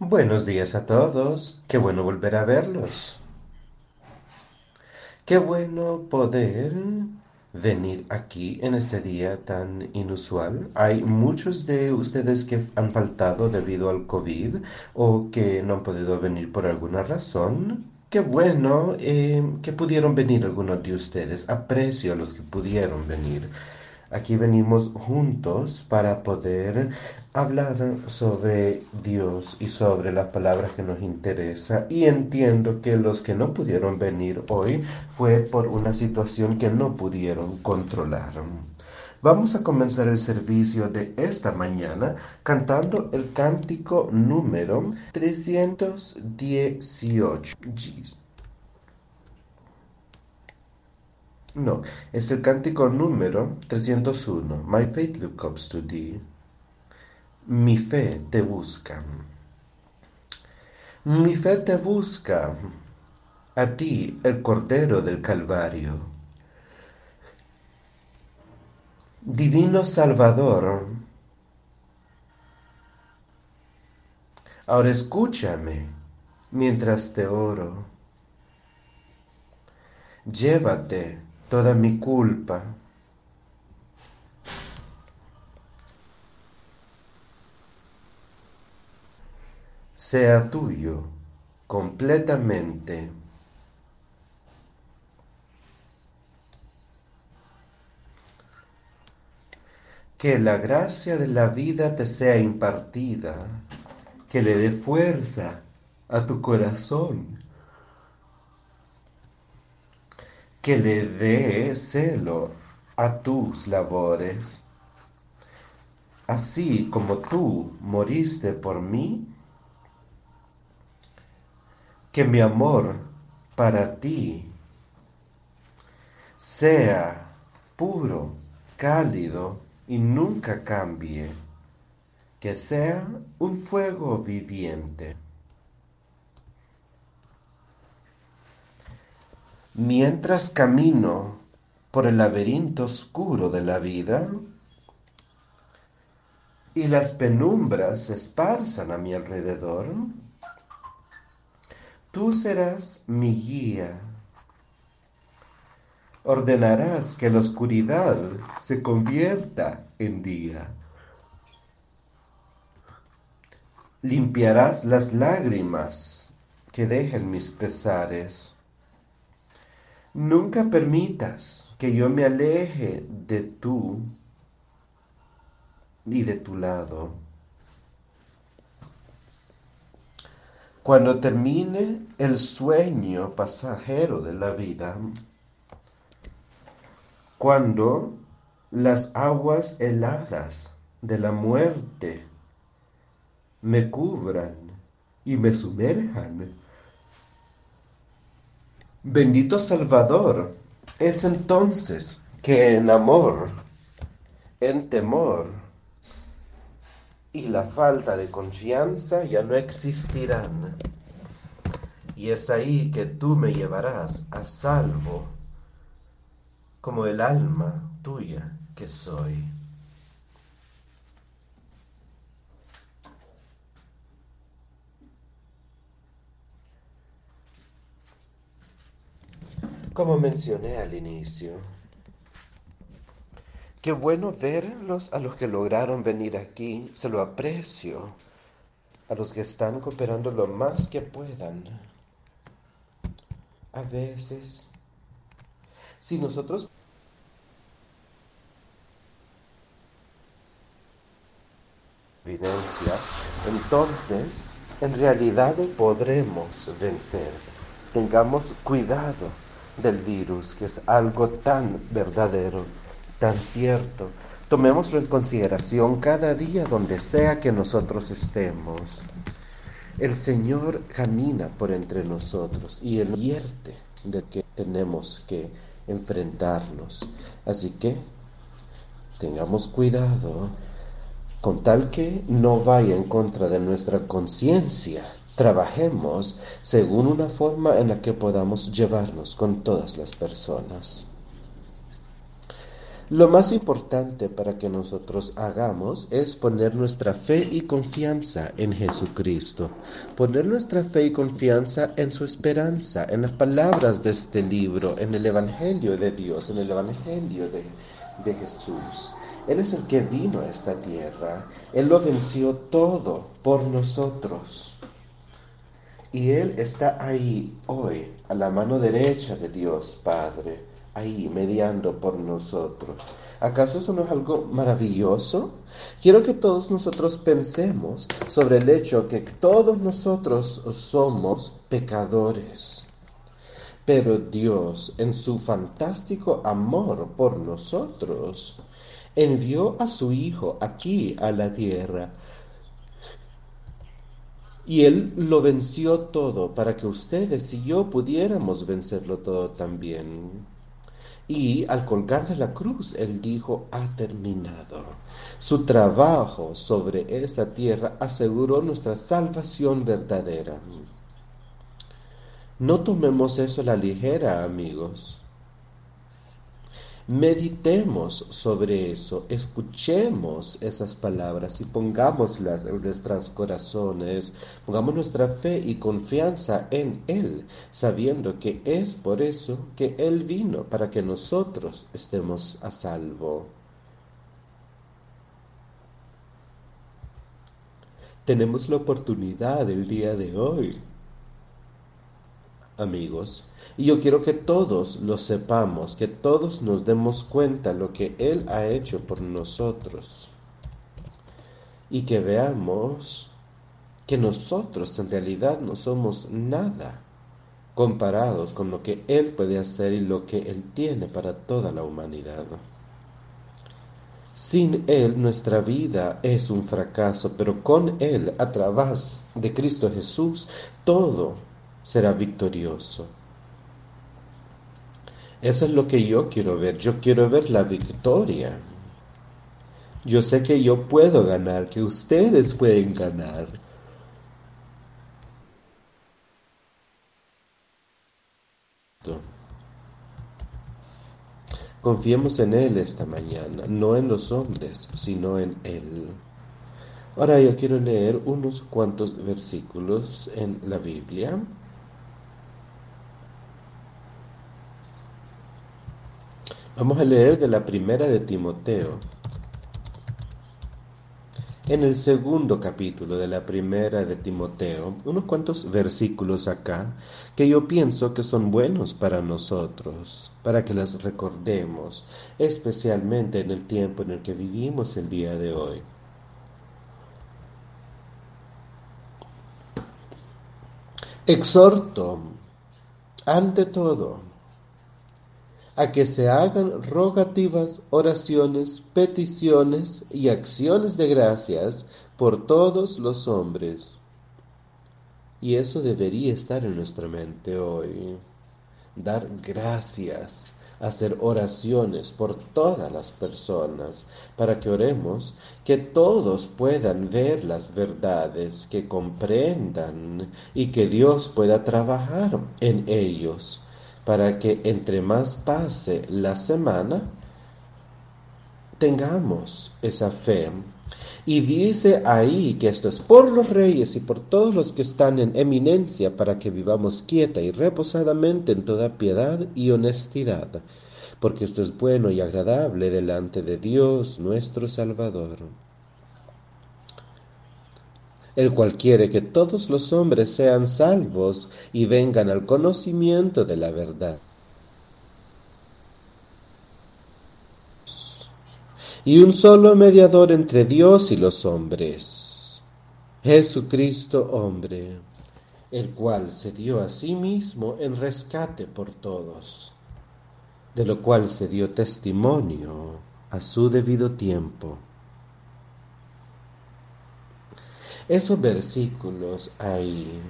Buenos días a todos. Qué bueno volver a verlos. Qué bueno poder venir aquí en este día tan inusual. Hay muchos de ustedes que han faltado debido al COVID o que no han podido venir por alguna razón. Qué bueno eh, que pudieron venir algunos de ustedes. Aprecio a los que pudieron venir. Aquí venimos juntos para poder hablar sobre Dios y sobre las palabras que nos interesan. Y entiendo que los que no pudieron venir hoy fue por una situación que no pudieron controlar. Vamos a comenzar el servicio de esta mañana cantando el cántico número 318. No, es el cántico número 301. My faith looks up to thee. Mi fe te busca. Mi fe te busca. A ti, el Cordero del Calvario. Divino Salvador, ahora escúchame mientras te oro. Llévate toda mi culpa. Sea tuyo completamente. Que la gracia de la vida te sea impartida, que le dé fuerza a tu corazón que le dé celo a tus labores. Así como tú moriste por mí, que mi amor para ti sea puro, cálido y nunca cambie, que sea un fuego viviente. Mientras camino por el laberinto oscuro de la vida y las penumbras se esparzan a mi alrededor, tú serás mi guía. Ordenarás que la oscuridad se convierta en día. Limpiarás las lágrimas que dejen mis pesares Nunca permitas que yo me aleje de tú y de tu lado. Cuando termine el sueño pasajero de la vida, cuando las aguas heladas de la muerte me cubran y me sumerjan Bendito Salvador, es entonces que en amor, en temor y la falta de confianza ya no existirán. Y es ahí que tú me llevarás a salvo como el alma tuya que soy. Como mencioné al inicio, qué bueno verlos a los que lograron venir aquí, se lo aprecio, a los que están cooperando lo más que puedan. A veces, si nosotros entonces en realidad podremos vencer. Tengamos cuidado del virus, que es algo tan verdadero, tan cierto. Tomémoslo en consideración cada día donde sea que nosotros estemos. El Señor camina por entre nosotros y Él advierte de que tenemos que enfrentarnos. Así que tengamos cuidado con tal que no vaya en contra de nuestra conciencia trabajemos según una forma en la que podamos llevarnos con todas las personas. Lo más importante para que nosotros hagamos es poner nuestra fe y confianza en Jesucristo, poner nuestra fe y confianza en su esperanza, en las palabras de este libro, en el Evangelio de Dios, en el Evangelio de, de Jesús. Él es el que vino a esta tierra, Él lo venció todo por nosotros. Y Él está ahí hoy, a la mano derecha de Dios Padre ahí mediando por nosotros. ¿Acaso eso no es algo maravilloso? Quiero que todos nosotros pensemos sobre el hecho que todos nosotros somos pecadores. Pero Dios, en su fantástico amor por nosotros, envió a su Hijo aquí a la tierra. Y Él lo venció todo para que ustedes y yo pudiéramos vencerlo todo también. Y al colgar de la cruz, Él dijo, ha terminado. Su trabajo sobre esta tierra aseguró nuestra salvación verdadera. No tomemos eso a la ligera, amigos. Meditemos sobre eso, escuchemos esas palabras y pongámoslas en nuestros corazones, pongamos nuestra fe y confianza en Él, sabiendo que es por eso que Él vino, para que nosotros estemos a salvo. Tenemos la oportunidad el día de hoy amigos. Y yo quiero que todos lo sepamos, que todos nos demos cuenta lo que Él ha hecho por nosotros. Y que veamos que nosotros en realidad no somos nada comparados con lo que Él puede hacer y lo que Él tiene para toda la humanidad. Sin Él nuestra vida es un fracaso, pero con Él, a través de Cristo Jesús, todo será victorioso. Eso es lo que yo quiero ver. Yo quiero ver la victoria. Yo sé que yo puedo ganar, que ustedes pueden ganar. Confiemos en Él esta mañana, no en los hombres, sino en Él. Ahora yo quiero leer unos cuantos versículos en la Biblia. Vamos a leer de la primera de Timoteo. En el segundo capítulo de la primera de Timoteo, unos cuantos versículos acá que yo pienso que son buenos para nosotros, para que las recordemos, especialmente en el tiempo en el que vivimos el día de hoy. Exhorto, ante todo, a que se hagan rogativas, oraciones, peticiones y acciones de gracias por todos los hombres. Y eso debería estar en nuestra mente hoy. Dar gracias, hacer oraciones por todas las personas, para que oremos, que todos puedan ver las verdades, que comprendan y que Dios pueda trabajar en ellos para que entre más pase la semana, tengamos esa fe. Y dice ahí que esto es por los reyes y por todos los que están en eminencia para que vivamos quieta y reposadamente en toda piedad y honestidad, porque esto es bueno y agradable delante de Dios nuestro Salvador el cual quiere que todos los hombres sean salvos y vengan al conocimiento de la verdad. Y un solo mediador entre Dios y los hombres, Jesucristo hombre, el cual se dio a sí mismo en rescate por todos, de lo cual se dio testimonio a su debido tiempo Esos versículos ahí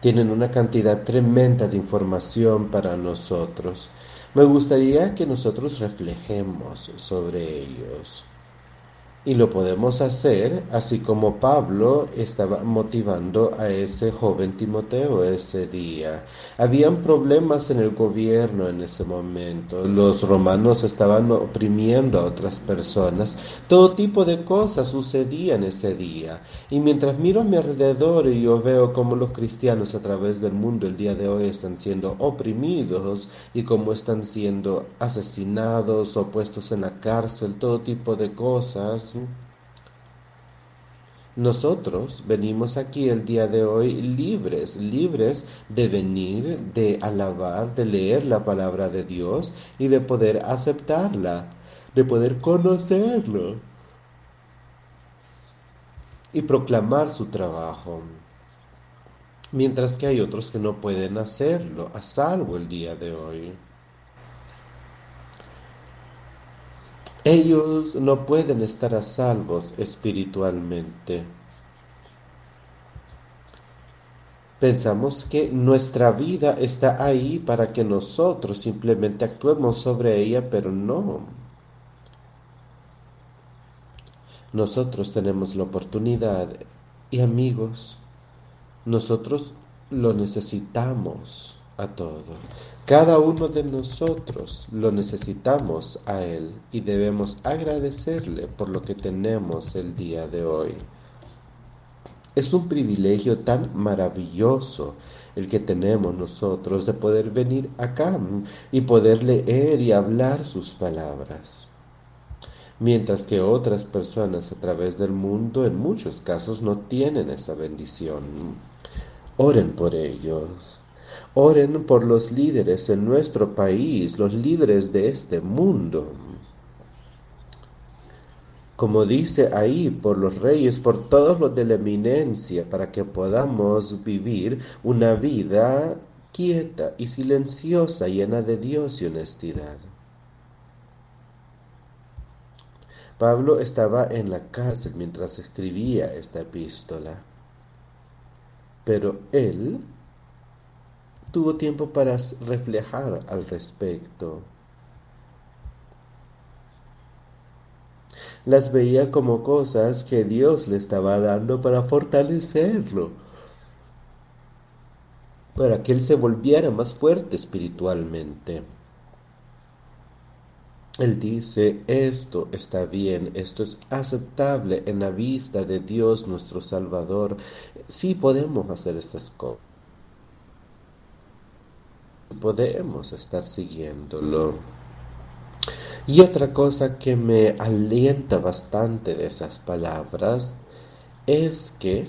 tienen una cantidad tremenda de información para nosotros. Me gustaría que nosotros reflejemos sobre ellos. Y lo podemos hacer así como Pablo estaba motivando a ese joven Timoteo ese día. Habían problemas en el gobierno en ese momento. Los romanos estaban oprimiendo a otras personas. Todo tipo de cosas sucedían ese día. Y mientras miro a mi alrededor y yo veo cómo los cristianos a través del mundo el día de hoy están siendo oprimidos y cómo están siendo asesinados o puestos en la cárcel, todo tipo de cosas nosotros venimos aquí el día de hoy libres, libres de venir, de alabar, de leer la palabra de Dios y de poder aceptarla, de poder conocerlo y proclamar su trabajo. Mientras que hay otros que no pueden hacerlo, a salvo el día de hoy. Ellos no pueden estar a salvos espiritualmente. Pensamos que nuestra vida está ahí para que nosotros simplemente actuemos sobre ella, pero no. Nosotros tenemos la oportunidad y amigos, nosotros lo necesitamos a. Cada uno de nosotros lo necesitamos a Él y debemos agradecerle por lo que tenemos el día de hoy. Es un privilegio tan maravilloso el que tenemos nosotros de poder venir acá y poder leer y hablar sus palabras. Mientras que otras personas a través del mundo en muchos casos no tienen esa bendición. Oren por ellos. Oren por los líderes en nuestro país, los líderes de este mundo. Como dice ahí, por los reyes, por todos los de la eminencia, para que podamos vivir una vida quieta y silenciosa, llena de Dios y honestidad. Pablo estaba en la cárcel mientras escribía esta epístola, pero él tuvo tiempo para reflejar al respecto. Las veía como cosas que Dios le estaba dando para fortalecerlo, para que él se volviera más fuerte espiritualmente. Él dice, esto está bien, esto es aceptable en la vista de Dios nuestro Salvador. Sí podemos hacer estas cosas podemos estar siguiéndolo. Y otra cosa que me alienta bastante de esas palabras es que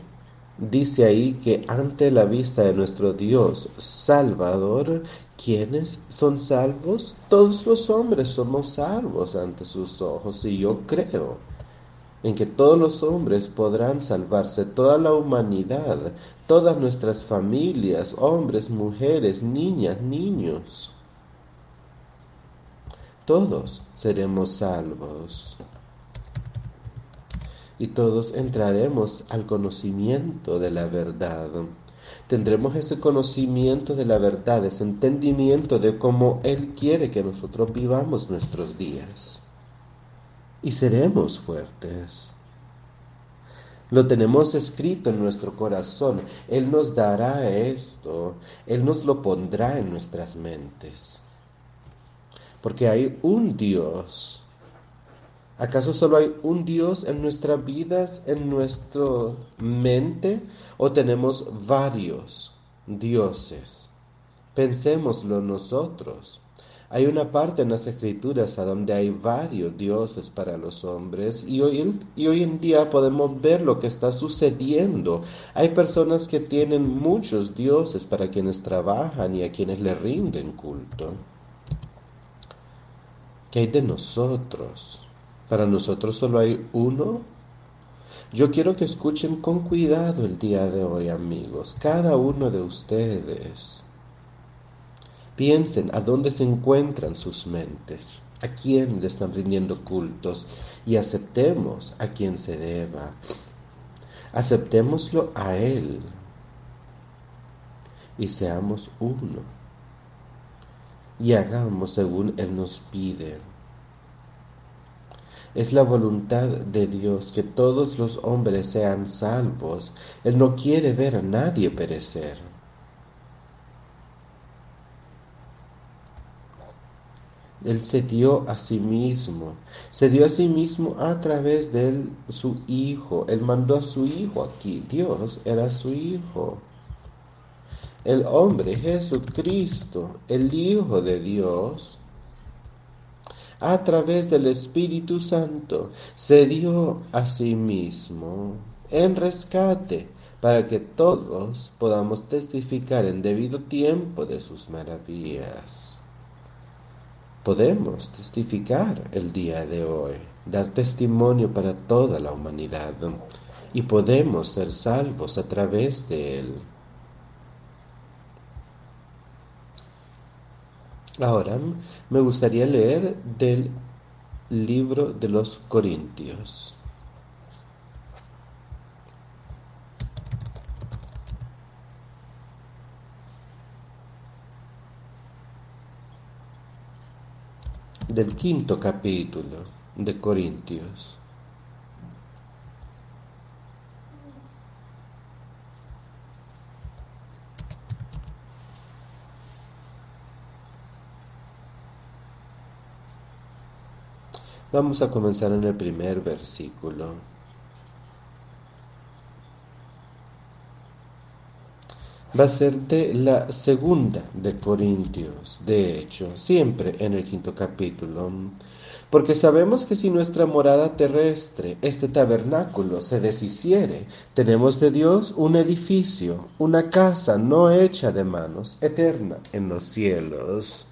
dice ahí que ante la vista de nuestro Dios Salvador, ¿quiénes son salvos? Todos los hombres somos salvos ante sus ojos y yo creo en que todos los hombres podrán salvarse, toda la humanidad, todas nuestras familias, hombres, mujeres, niñas, niños. Todos seremos salvos. Y todos entraremos al conocimiento de la verdad. Tendremos ese conocimiento de la verdad, ese entendimiento de cómo Él quiere que nosotros vivamos nuestros días y seremos fuertes. Lo tenemos escrito en nuestro corazón. Él nos dará esto. Él nos lo pondrá en nuestras mentes. Porque hay un Dios. ¿Acaso solo hay un Dios en nuestras vidas, en nuestra mente? ¿O tenemos varios dioses? Pensémoslo nosotros. Hay una parte en las escrituras a donde hay varios dioses para los hombres y hoy, y hoy en día podemos ver lo que está sucediendo. Hay personas que tienen muchos dioses para quienes trabajan y a quienes le rinden culto. ¿Qué hay de nosotros? Para nosotros solo hay uno. Yo quiero que escuchen con cuidado el día de hoy, amigos, cada uno de ustedes. Piensen a dónde se encuentran sus mentes, a quién le están rindiendo cultos y aceptemos a quien se deba. Aceptémoslo a Él y seamos uno y hagamos según Él nos pide. Es la voluntad de Dios que todos los hombres sean salvos. Él no quiere ver a nadie perecer. Él se dio a sí mismo, se dio a sí mismo a través de su Hijo. Él mandó a su Hijo aquí. Dios era su Hijo. El hombre, Jesucristo, el Hijo de Dios, a través del Espíritu Santo, se dio a sí mismo en rescate para que todos podamos testificar en debido tiempo de sus maravillas. Podemos testificar el día de hoy, dar testimonio para toda la humanidad y podemos ser salvos a través de él. Ahora me gustaría leer del libro de los Corintios. Del quinto capítulo de Corintios. Vamos a comenzar en el primer versículo. Va a ser de la segunda de Corintios, de hecho, siempre en el quinto capítulo. Porque sabemos que si nuestra morada terrestre, este tabernáculo, se deshiciere, tenemos de Dios un edificio, una casa no hecha de manos, eterna en los cielos.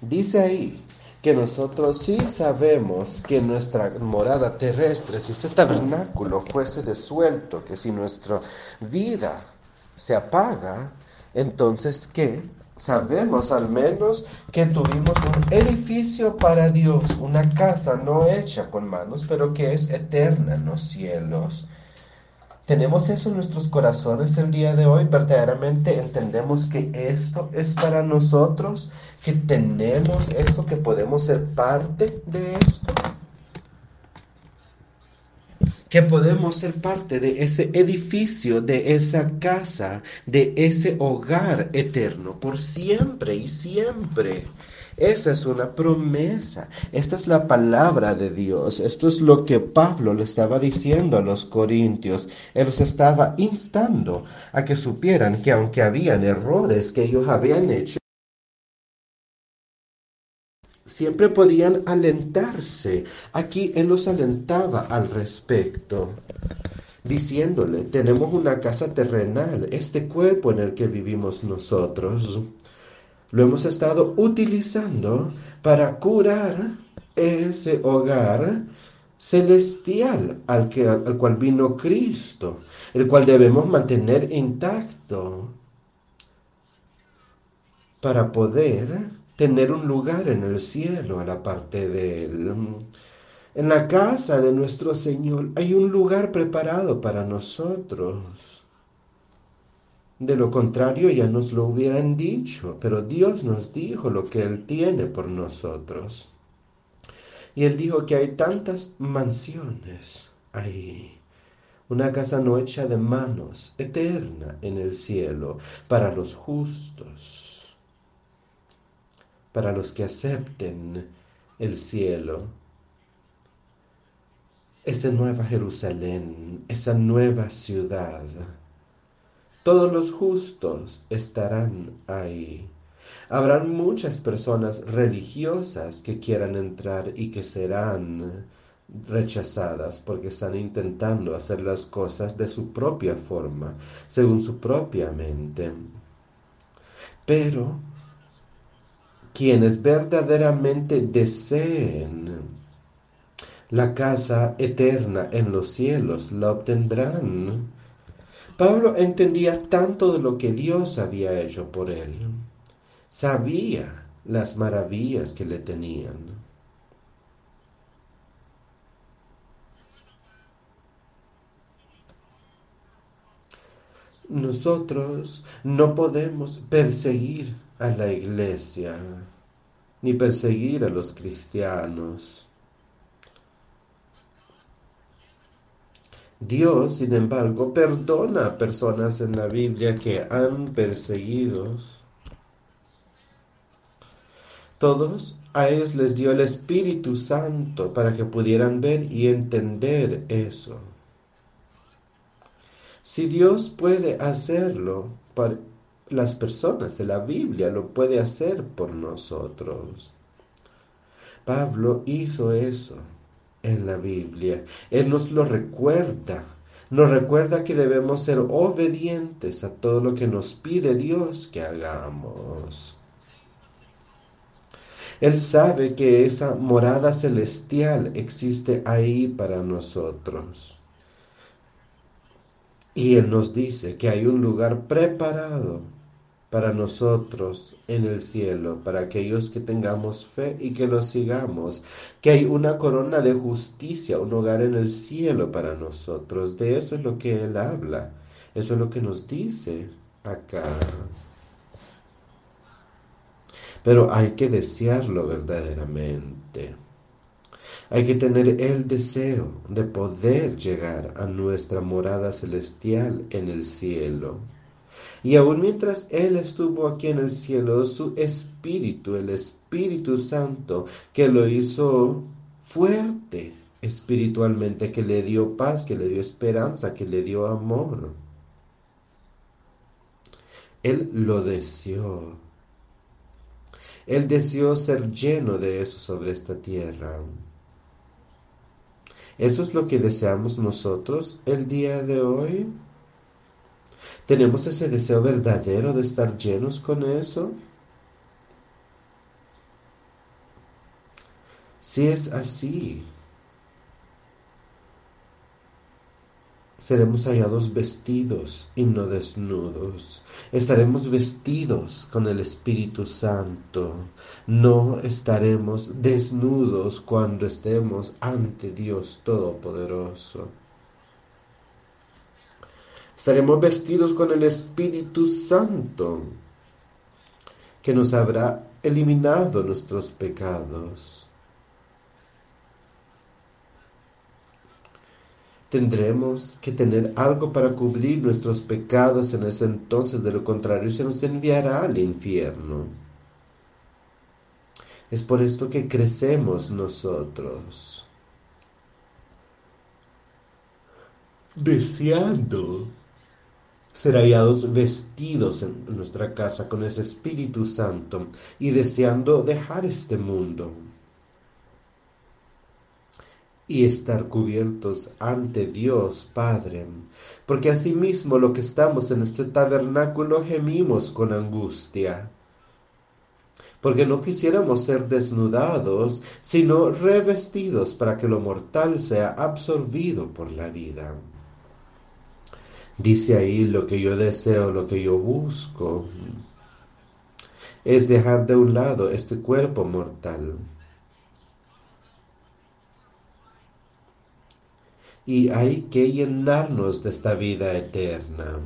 Dice ahí, que nosotros sí sabemos que nuestra morada terrestre, si este tabernáculo fuese desuelto, que si nuestra vida se apaga, entonces ¿qué? Sabemos al menos que tuvimos un edificio para Dios, una casa no hecha con manos, pero que es eterna en los cielos. ¿Tenemos eso en nuestros corazones el día de hoy? ¿Verdaderamente entendemos que esto es para nosotros? ¿Que tenemos esto? ¿Que podemos ser parte de esto? que podemos ser parte de ese edificio, de esa casa, de ese hogar eterno, por siempre y siempre. Esa es una promesa. Esta es la palabra de Dios. Esto es lo que Pablo le estaba diciendo a los corintios. Él los estaba instando a que supieran que aunque habían errores que ellos habían hecho, siempre podían alentarse. Aquí Él los alentaba al respecto, diciéndole, tenemos una casa terrenal, este cuerpo en el que vivimos nosotros. Lo hemos estado utilizando para curar ese hogar celestial al, que, al cual vino Cristo, el cual debemos mantener intacto para poder tener un lugar en el cielo a la parte de Él. En la casa de nuestro Señor hay un lugar preparado para nosotros. De lo contrario ya nos lo hubieran dicho, pero Dios nos dijo lo que Él tiene por nosotros. Y Él dijo que hay tantas mansiones ahí. Una casa no hecha de manos, eterna en el cielo, para los justos, para los que acepten el cielo. Esa nueva Jerusalén, esa nueva ciudad todos los justos estarán ahí. Habrán muchas personas religiosas que quieran entrar y que serán rechazadas porque están intentando hacer las cosas de su propia forma, según su propia mente. Pero quienes verdaderamente deseen la casa eterna en los cielos la obtendrán Pablo entendía tanto de lo que Dios había hecho por él. Sabía las maravillas que le tenían. Nosotros no podemos perseguir a la iglesia, ni perseguir a los cristianos. Dios, sin embargo, perdona a personas en la Biblia que han perseguido. Todos a ellos les dio el Espíritu Santo para que pudieran ver y entender eso. Si Dios puede hacerlo para las personas de la Biblia, lo puede hacer por nosotros. Pablo hizo eso en la Biblia. Él nos lo recuerda. Nos recuerda que debemos ser obedientes a todo lo que nos pide Dios que hagamos. Él sabe que esa morada celestial existe ahí para nosotros. Y Él nos dice que hay un lugar preparado para nosotros en el cielo, para aquellos que tengamos fe y que lo sigamos, que hay una corona de justicia, un hogar en el cielo para nosotros. De eso es lo que Él habla, eso es lo que nos dice acá. Pero hay que desearlo verdaderamente. Hay que tener el deseo de poder llegar a nuestra morada celestial en el cielo. Y aun mientras Él estuvo aquí en el cielo, su Espíritu, el Espíritu Santo, que lo hizo fuerte espiritualmente, que le dio paz, que le dio esperanza, que le dio amor. Él lo deseó. Él deseó ser lleno de eso sobre esta tierra. ¿Eso es lo que deseamos nosotros el día de hoy? ¿Tenemos ese deseo verdadero de estar llenos con eso? Si es así, seremos hallados vestidos y no desnudos. Estaremos vestidos con el Espíritu Santo. No estaremos desnudos cuando estemos ante Dios Todopoderoso. Estaremos vestidos con el Espíritu Santo, que nos habrá eliminado nuestros pecados. Tendremos que tener algo para cubrir nuestros pecados en ese entonces, de lo contrario se nos enviará al infierno. Es por esto que crecemos nosotros, deseando ser hallados vestidos en nuestra casa con ese Espíritu Santo y deseando dejar este mundo y estar cubiertos ante Dios Padre, porque asimismo lo que estamos en este tabernáculo gemimos con angustia, porque no quisiéramos ser desnudados, sino revestidos para que lo mortal sea absorbido por la vida. Dice ahí lo que yo deseo, lo que yo busco, es dejar de un lado este cuerpo mortal. Y hay que llenarnos de esta vida eterna.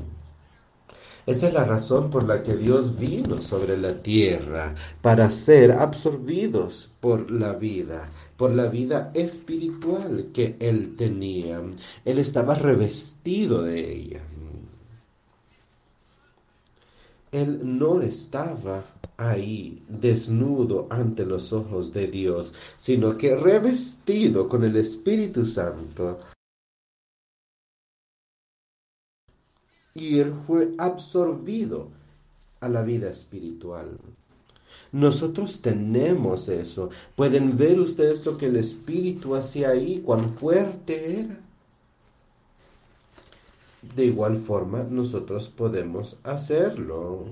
Esa es la razón por la que Dios vino sobre la tierra, para ser absorbidos por la vida, por la vida espiritual que Él tenía. Él estaba revestido de ella. Él no estaba ahí desnudo ante los ojos de Dios, sino que revestido con el Espíritu Santo y él fue absorbido a la vida espiritual. Nosotros tenemos eso. Pueden ver ustedes lo que el Espíritu hacía ahí, cuán fuerte era. De igual forma, nosotros podemos hacerlo.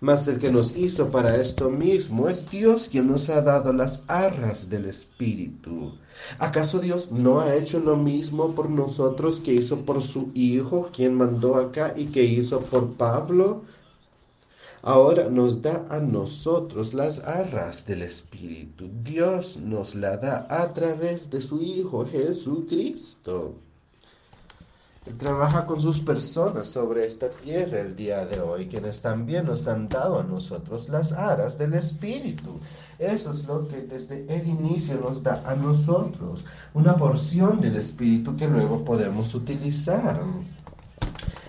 Mas el que nos hizo para esto mismo es Dios quien nos ha dado las arras del Espíritu. ¿Acaso Dios no ha hecho lo mismo por nosotros que hizo por su Hijo, quien mandó acá y que hizo por Pablo? Ahora nos da a nosotros las arras del Espíritu. Dios nos la da a través de su Hijo Jesucristo. Trabaja con sus personas sobre esta tierra el día de hoy, quienes también nos han dado a nosotros las aras del Espíritu. Eso es lo que desde el inicio nos da a nosotros, una porción del Espíritu que luego podemos utilizar.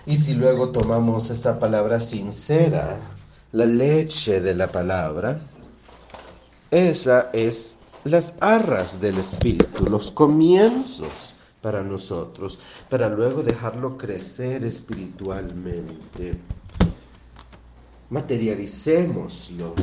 Y si luego tomamos esa palabra sincera, la leche de la palabra, esa es las arras del Espíritu, los comienzos para nosotros, para luego dejarlo crecer espiritualmente. Materialicémoslo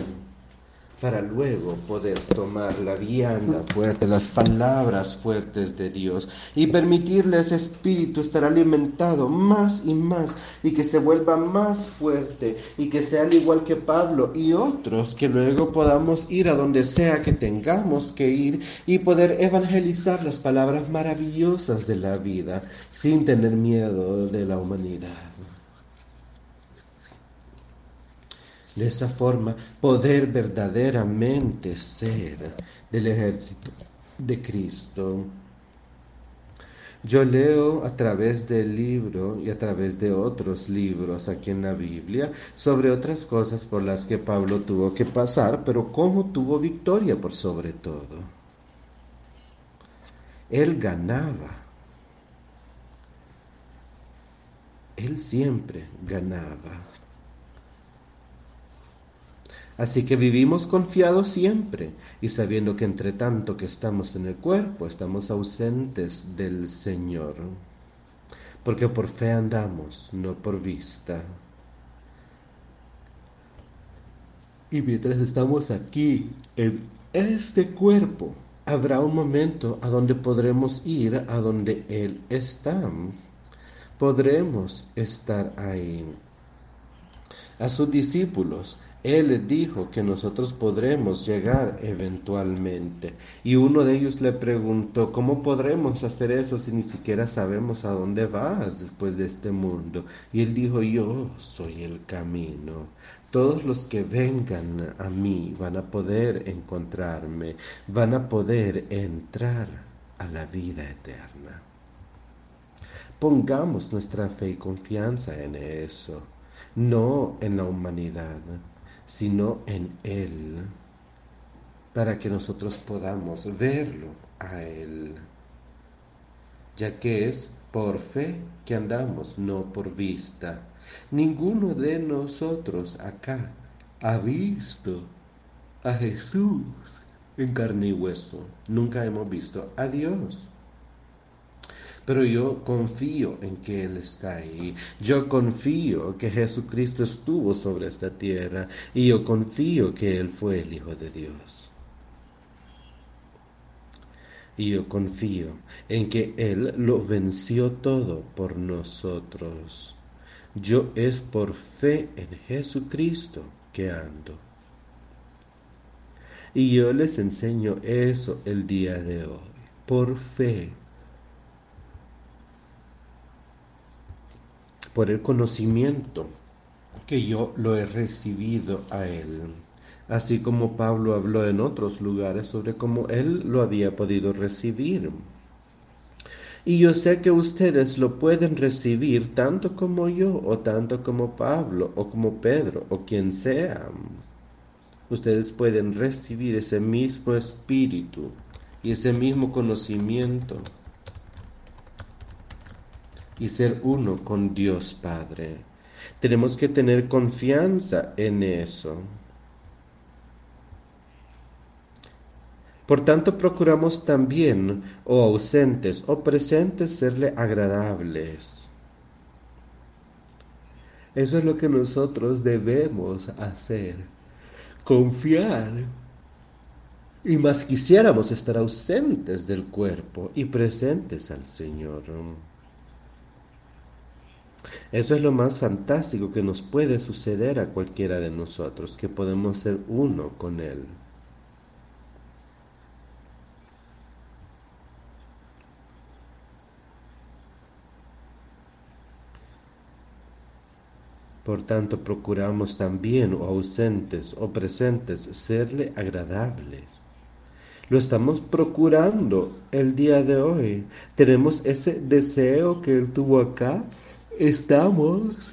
para luego poder tomar la vianda fuerte, las palabras fuertes de Dios y permitirle a ese espíritu estar alimentado más y más y que se vuelva más fuerte y que sea al igual que Pablo y otros, que luego podamos ir a donde sea que tengamos que ir y poder evangelizar las palabras maravillosas de la vida sin tener miedo de la humanidad. De esa forma, poder verdaderamente ser del ejército de Cristo. Yo leo a través del libro y a través de otros libros aquí en la Biblia sobre otras cosas por las que Pablo tuvo que pasar, pero cómo tuvo victoria por sobre todo. Él ganaba. Él siempre ganaba. Así que vivimos confiados siempre y sabiendo que entre tanto que estamos en el cuerpo, estamos ausentes del Señor. Porque por fe andamos, no por vista. Y mientras estamos aquí, en este cuerpo, habrá un momento a donde podremos ir a donde Él está. Podremos estar ahí. A sus discípulos él dijo que nosotros podremos llegar eventualmente. Y uno de ellos le preguntó, ¿cómo podremos hacer eso si ni siquiera sabemos a dónde vas después de este mundo? Y él dijo, yo soy el camino. Todos los que vengan a mí van a poder encontrarme, van a poder entrar a la vida eterna. Pongamos nuestra fe y confianza en eso, no en la humanidad sino en Él, para que nosotros podamos verlo a Él, ya que es por fe que andamos, no por vista. Ninguno de nosotros acá ha visto a Jesús en carne y hueso. Nunca hemos visto a Dios. Pero yo confío en que Él está ahí. Yo confío que Jesucristo estuvo sobre esta tierra y yo confío que Él fue el Hijo de Dios. Y yo confío en que Él lo venció todo por nosotros. Yo es por fe en Jesucristo que ando. Y yo les enseño eso el día de hoy, por fe por el conocimiento que yo lo he recibido a Él. Así como Pablo habló en otros lugares sobre cómo Él lo había podido recibir. Y yo sé que ustedes lo pueden recibir tanto como yo, o tanto como Pablo, o como Pedro, o quien sea. Ustedes pueden recibir ese mismo espíritu y ese mismo conocimiento y ser uno con Dios Padre. Tenemos que tener confianza en eso. Por tanto, procuramos también, o ausentes o presentes, serle agradables. Eso es lo que nosotros debemos hacer. Confiar. Y más quisiéramos estar ausentes del cuerpo y presentes al Señor. Eso es lo más fantástico que nos puede suceder a cualquiera de nosotros, que podemos ser uno con Él. Por tanto, procuramos también, o ausentes o presentes, serle agradables. Lo estamos procurando el día de hoy. Tenemos ese deseo que Él tuvo acá. Estamos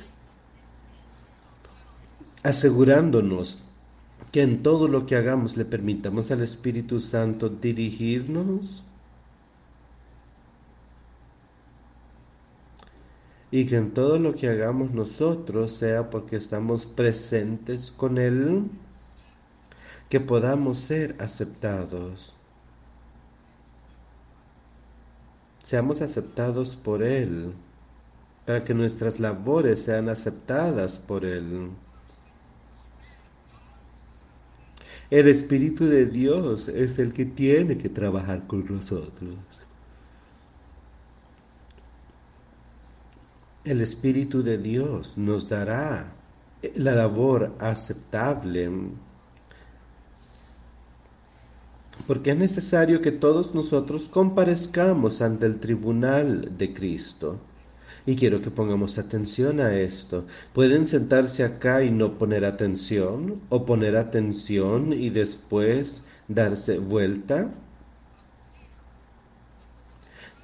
asegurándonos que en todo lo que hagamos le permitamos al Espíritu Santo dirigirnos y que en todo lo que hagamos nosotros sea porque estamos presentes con Él, que podamos ser aceptados. Seamos aceptados por Él, para que nuestras labores sean aceptadas por Él. El Espíritu de Dios es el que tiene que trabajar con nosotros. El Espíritu de Dios nos dará la labor aceptable, porque es necesario que todos nosotros comparezcamos ante el tribunal de Cristo. Y quiero que pongamos atención a esto. Pueden sentarse acá y no poner atención, o poner atención y después darse vuelta.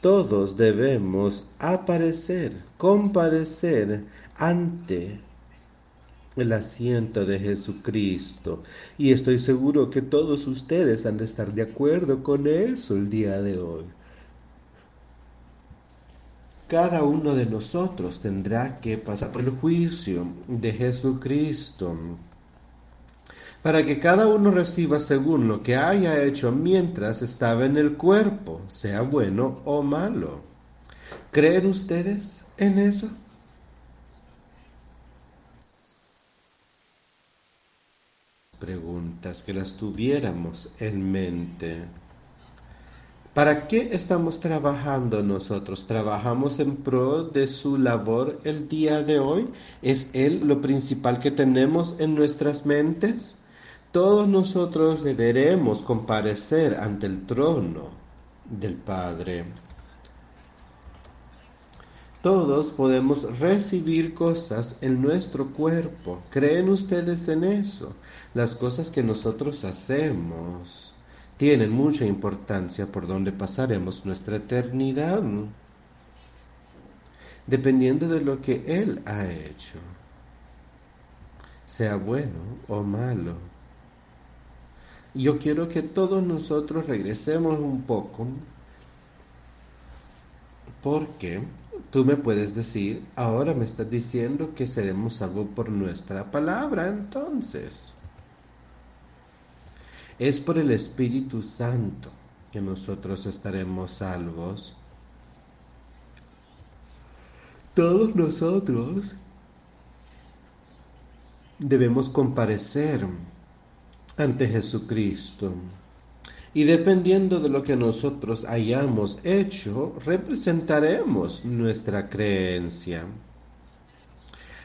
Todos debemos aparecer, comparecer ante el asiento de Jesucristo. Y estoy seguro que todos ustedes han de estar de acuerdo con eso el día de hoy. Cada uno de nosotros tendrá que pasar por el juicio de Jesucristo para que cada uno reciba según lo que haya hecho mientras estaba en el cuerpo, sea bueno o malo. ¿Creen ustedes en eso? Preguntas que las tuviéramos en mente. ¿Para qué estamos trabajando nosotros? ¿Trabajamos en pro de su labor el día de hoy? ¿Es Él lo principal que tenemos en nuestras mentes? Todos nosotros deberemos comparecer ante el trono del Padre. Todos podemos recibir cosas en nuestro cuerpo. ¿Creen ustedes en eso? Las cosas que nosotros hacemos tienen mucha importancia por donde pasaremos nuestra eternidad, dependiendo de lo que Él ha hecho, sea bueno o malo. Yo quiero que todos nosotros regresemos un poco porque tú me puedes decir, ahora me estás diciendo que seremos salvos por nuestra palabra, entonces. Es por el Espíritu Santo que nosotros estaremos salvos. Todos nosotros debemos comparecer ante Jesucristo. Y dependiendo de lo que nosotros hayamos hecho, representaremos nuestra creencia.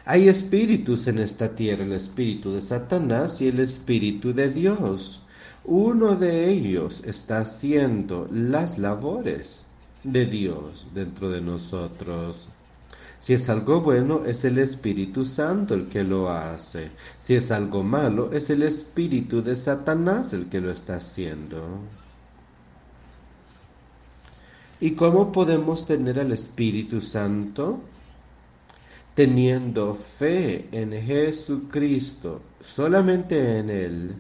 Hay espíritus en esta tierra, el espíritu de Satanás y el espíritu de Dios. Uno de ellos está haciendo las labores de Dios dentro de nosotros. Si es algo bueno, es el Espíritu Santo el que lo hace. Si es algo malo, es el Espíritu de Satanás el que lo está haciendo. ¿Y cómo podemos tener al Espíritu Santo? Teniendo fe en Jesucristo, solamente en Él,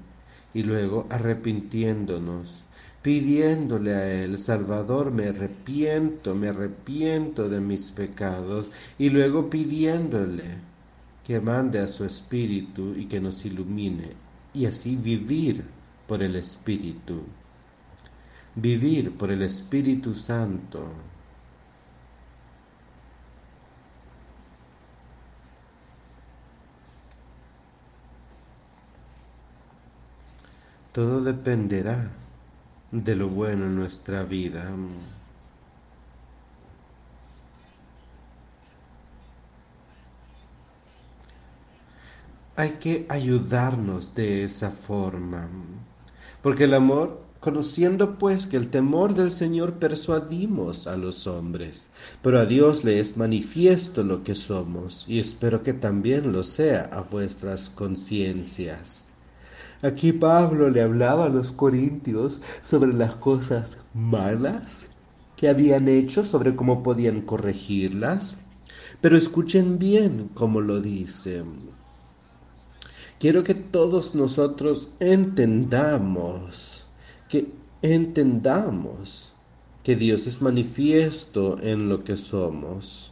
y luego arrepintiéndonos pidiéndole a Él, Salvador, me arrepiento, me arrepiento de mis pecados, y luego pidiéndole que mande a su Espíritu y que nos ilumine, y así vivir por el Espíritu, vivir por el Espíritu Santo. Todo dependerá de lo bueno en nuestra vida. Hay que ayudarnos de esa forma, porque el amor, conociendo pues que el temor del Señor persuadimos a los hombres, pero a Dios le es manifiesto lo que somos, y espero que también lo sea a vuestras conciencias. Aquí Pablo le hablaba a los corintios sobre las cosas malas que habían hecho, sobre cómo podían corregirlas. Pero escuchen bien cómo lo dice. Quiero que todos nosotros entendamos, que entendamos que Dios es manifiesto en lo que somos.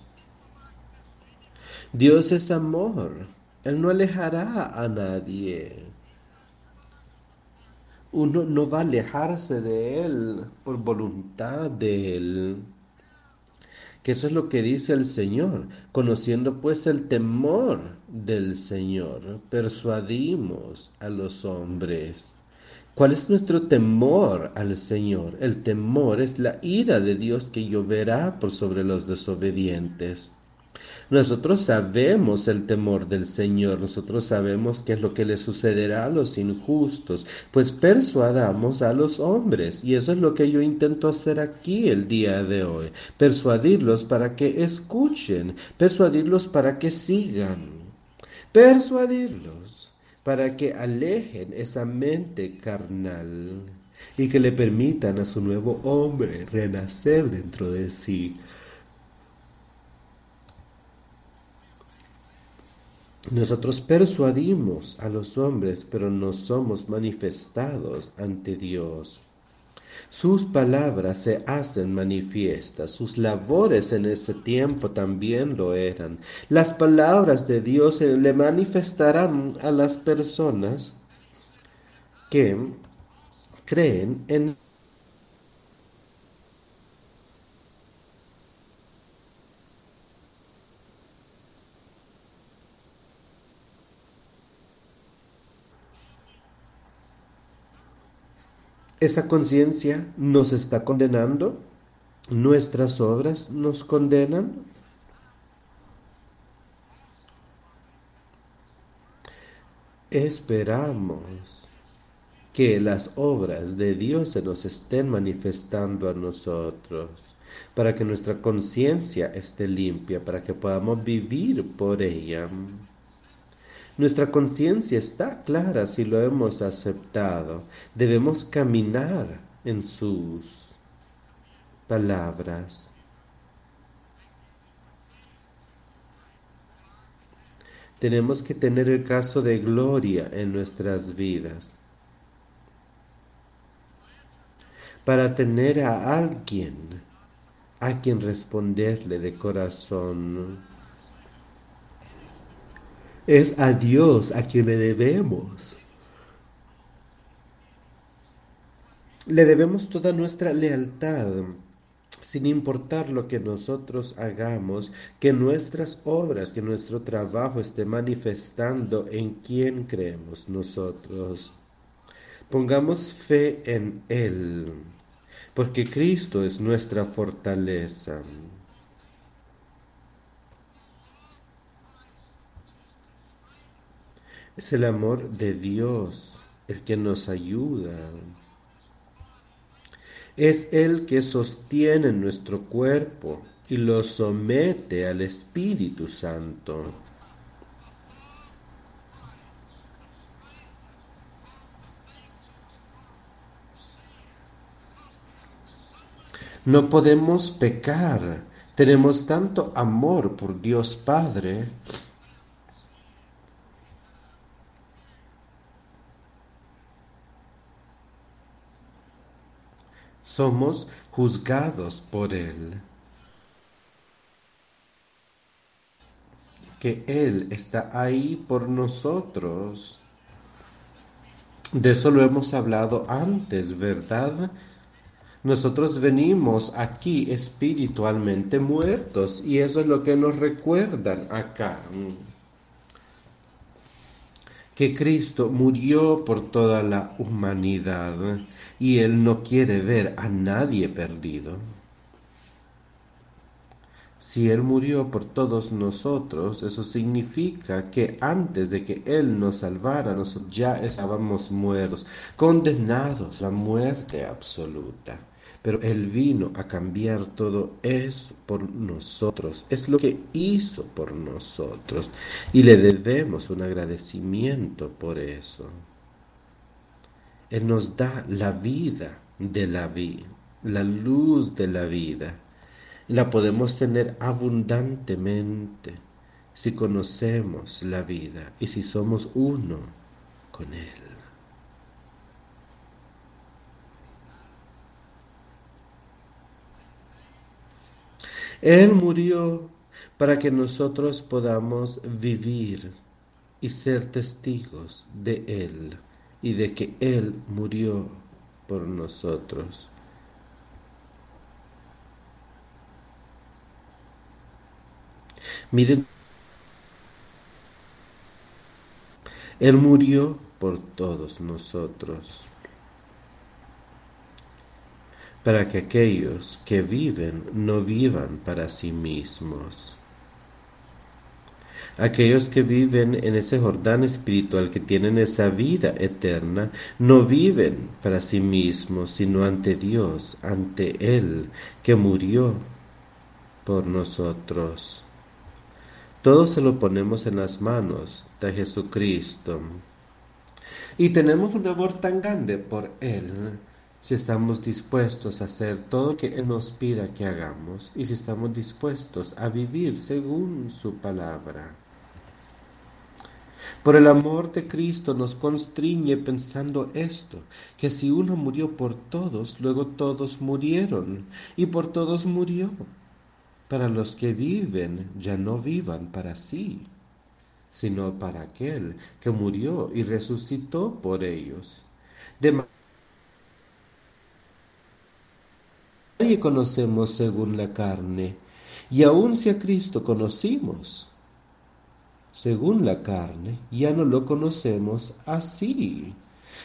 Dios es amor. Él no alejará a nadie. Uno no va a alejarse de Él por voluntad de Él. Que eso es lo que dice el Señor. Conociendo pues el temor del Señor, persuadimos a los hombres. ¿Cuál es nuestro temor al Señor? El temor es la ira de Dios que lloverá por sobre los desobedientes. Nosotros sabemos el temor del Señor, nosotros sabemos qué es lo que le sucederá a los injustos, pues persuadamos a los hombres, y eso es lo que yo intento hacer aquí el día de hoy, persuadirlos para que escuchen, persuadirlos para que sigan, persuadirlos para que alejen esa mente carnal y que le permitan a su nuevo hombre renacer dentro de sí Nosotros persuadimos a los hombres, pero no somos manifestados ante Dios. Sus palabras se hacen manifiestas, sus labores en ese tiempo también lo eran. Las palabras de Dios le manifestarán a las personas que creen en Esa conciencia nos está condenando, nuestras obras nos condenan. Esperamos que las obras de Dios se nos estén manifestando a nosotros, para que nuestra conciencia esté limpia, para que podamos vivir por ella. Nuestra conciencia está clara si lo hemos aceptado. Debemos caminar en sus palabras. Tenemos que tener el caso de gloria en nuestras vidas para tener a alguien a quien responderle de corazón. Es a Dios a quien le debemos. Le debemos toda nuestra lealtad, sin importar lo que nosotros hagamos, que nuestras obras, que nuestro trabajo esté manifestando en quien creemos nosotros. Pongamos fe en Él, porque Cristo es nuestra fortaleza. Es el amor de Dios el que nos ayuda. Es el que sostiene nuestro cuerpo y lo somete al Espíritu Santo. No podemos pecar. Tenemos tanto amor por Dios Padre somos juzgados por Él. Que Él está ahí por nosotros. De eso lo hemos hablado antes, ¿verdad? Nosotros venimos aquí espiritualmente muertos y eso es lo que nos recuerdan acá. Que Cristo murió por toda la humanidad y Él no quiere ver a nadie perdido. Si Él murió por todos nosotros, eso significa que antes de que Él nos salvara, nosotros ya estábamos muertos, condenados a muerte absoluta. Pero Él vino a cambiar todo eso por nosotros. Es lo que hizo por nosotros. Y le debemos un agradecimiento por eso. Él nos da la vida de la vida, la luz de la vida. La podemos tener abundantemente si conocemos la vida y si somos uno con Él. Él murió para que nosotros podamos vivir y ser testigos de Él y de que Él murió por nosotros. Miren, Él murió por todos nosotros para que aquellos que viven no vivan para sí mismos. Aquellos que viven en ese Jordán espiritual, que tienen esa vida eterna, no viven para sí mismos, sino ante Dios, ante Él, que murió por nosotros. Todo se lo ponemos en las manos de Jesucristo. Y tenemos un amor tan grande por Él si estamos dispuestos a hacer todo lo que Él nos pida que hagamos y si estamos dispuestos a vivir según su palabra. Por el amor de Cristo nos constriñe pensando esto, que si uno murió por todos, luego todos murieron, y por todos murió, para los que viven ya no vivan para sí, sino para aquel que murió y resucitó por ellos. De nadie conocemos según la carne, y aun si a Cristo conocimos según la carne, ya no lo conocemos así.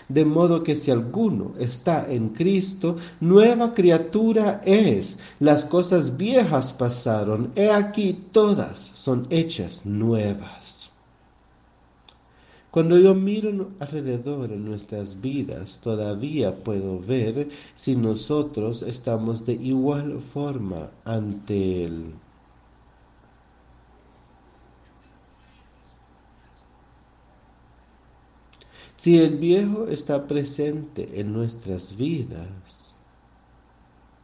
De modo que si alguno está en Cristo, nueva criatura es. Las cosas viejas pasaron, he aquí todas son hechas nuevas. Cuando yo miro alrededor en nuestras vidas, todavía puedo ver si nosotros estamos de igual forma ante Él. Si el viejo está presente en nuestras vidas,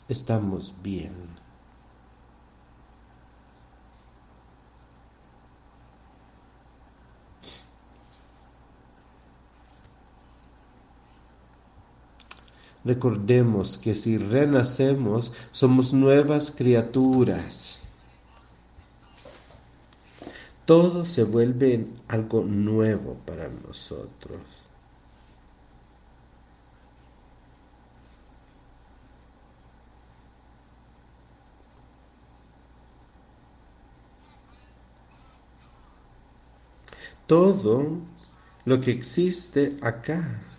estamos bien. Recordemos que si renacemos, somos nuevas criaturas. Todo se vuelve algo nuevo para nosotros. Todo lo que existe acá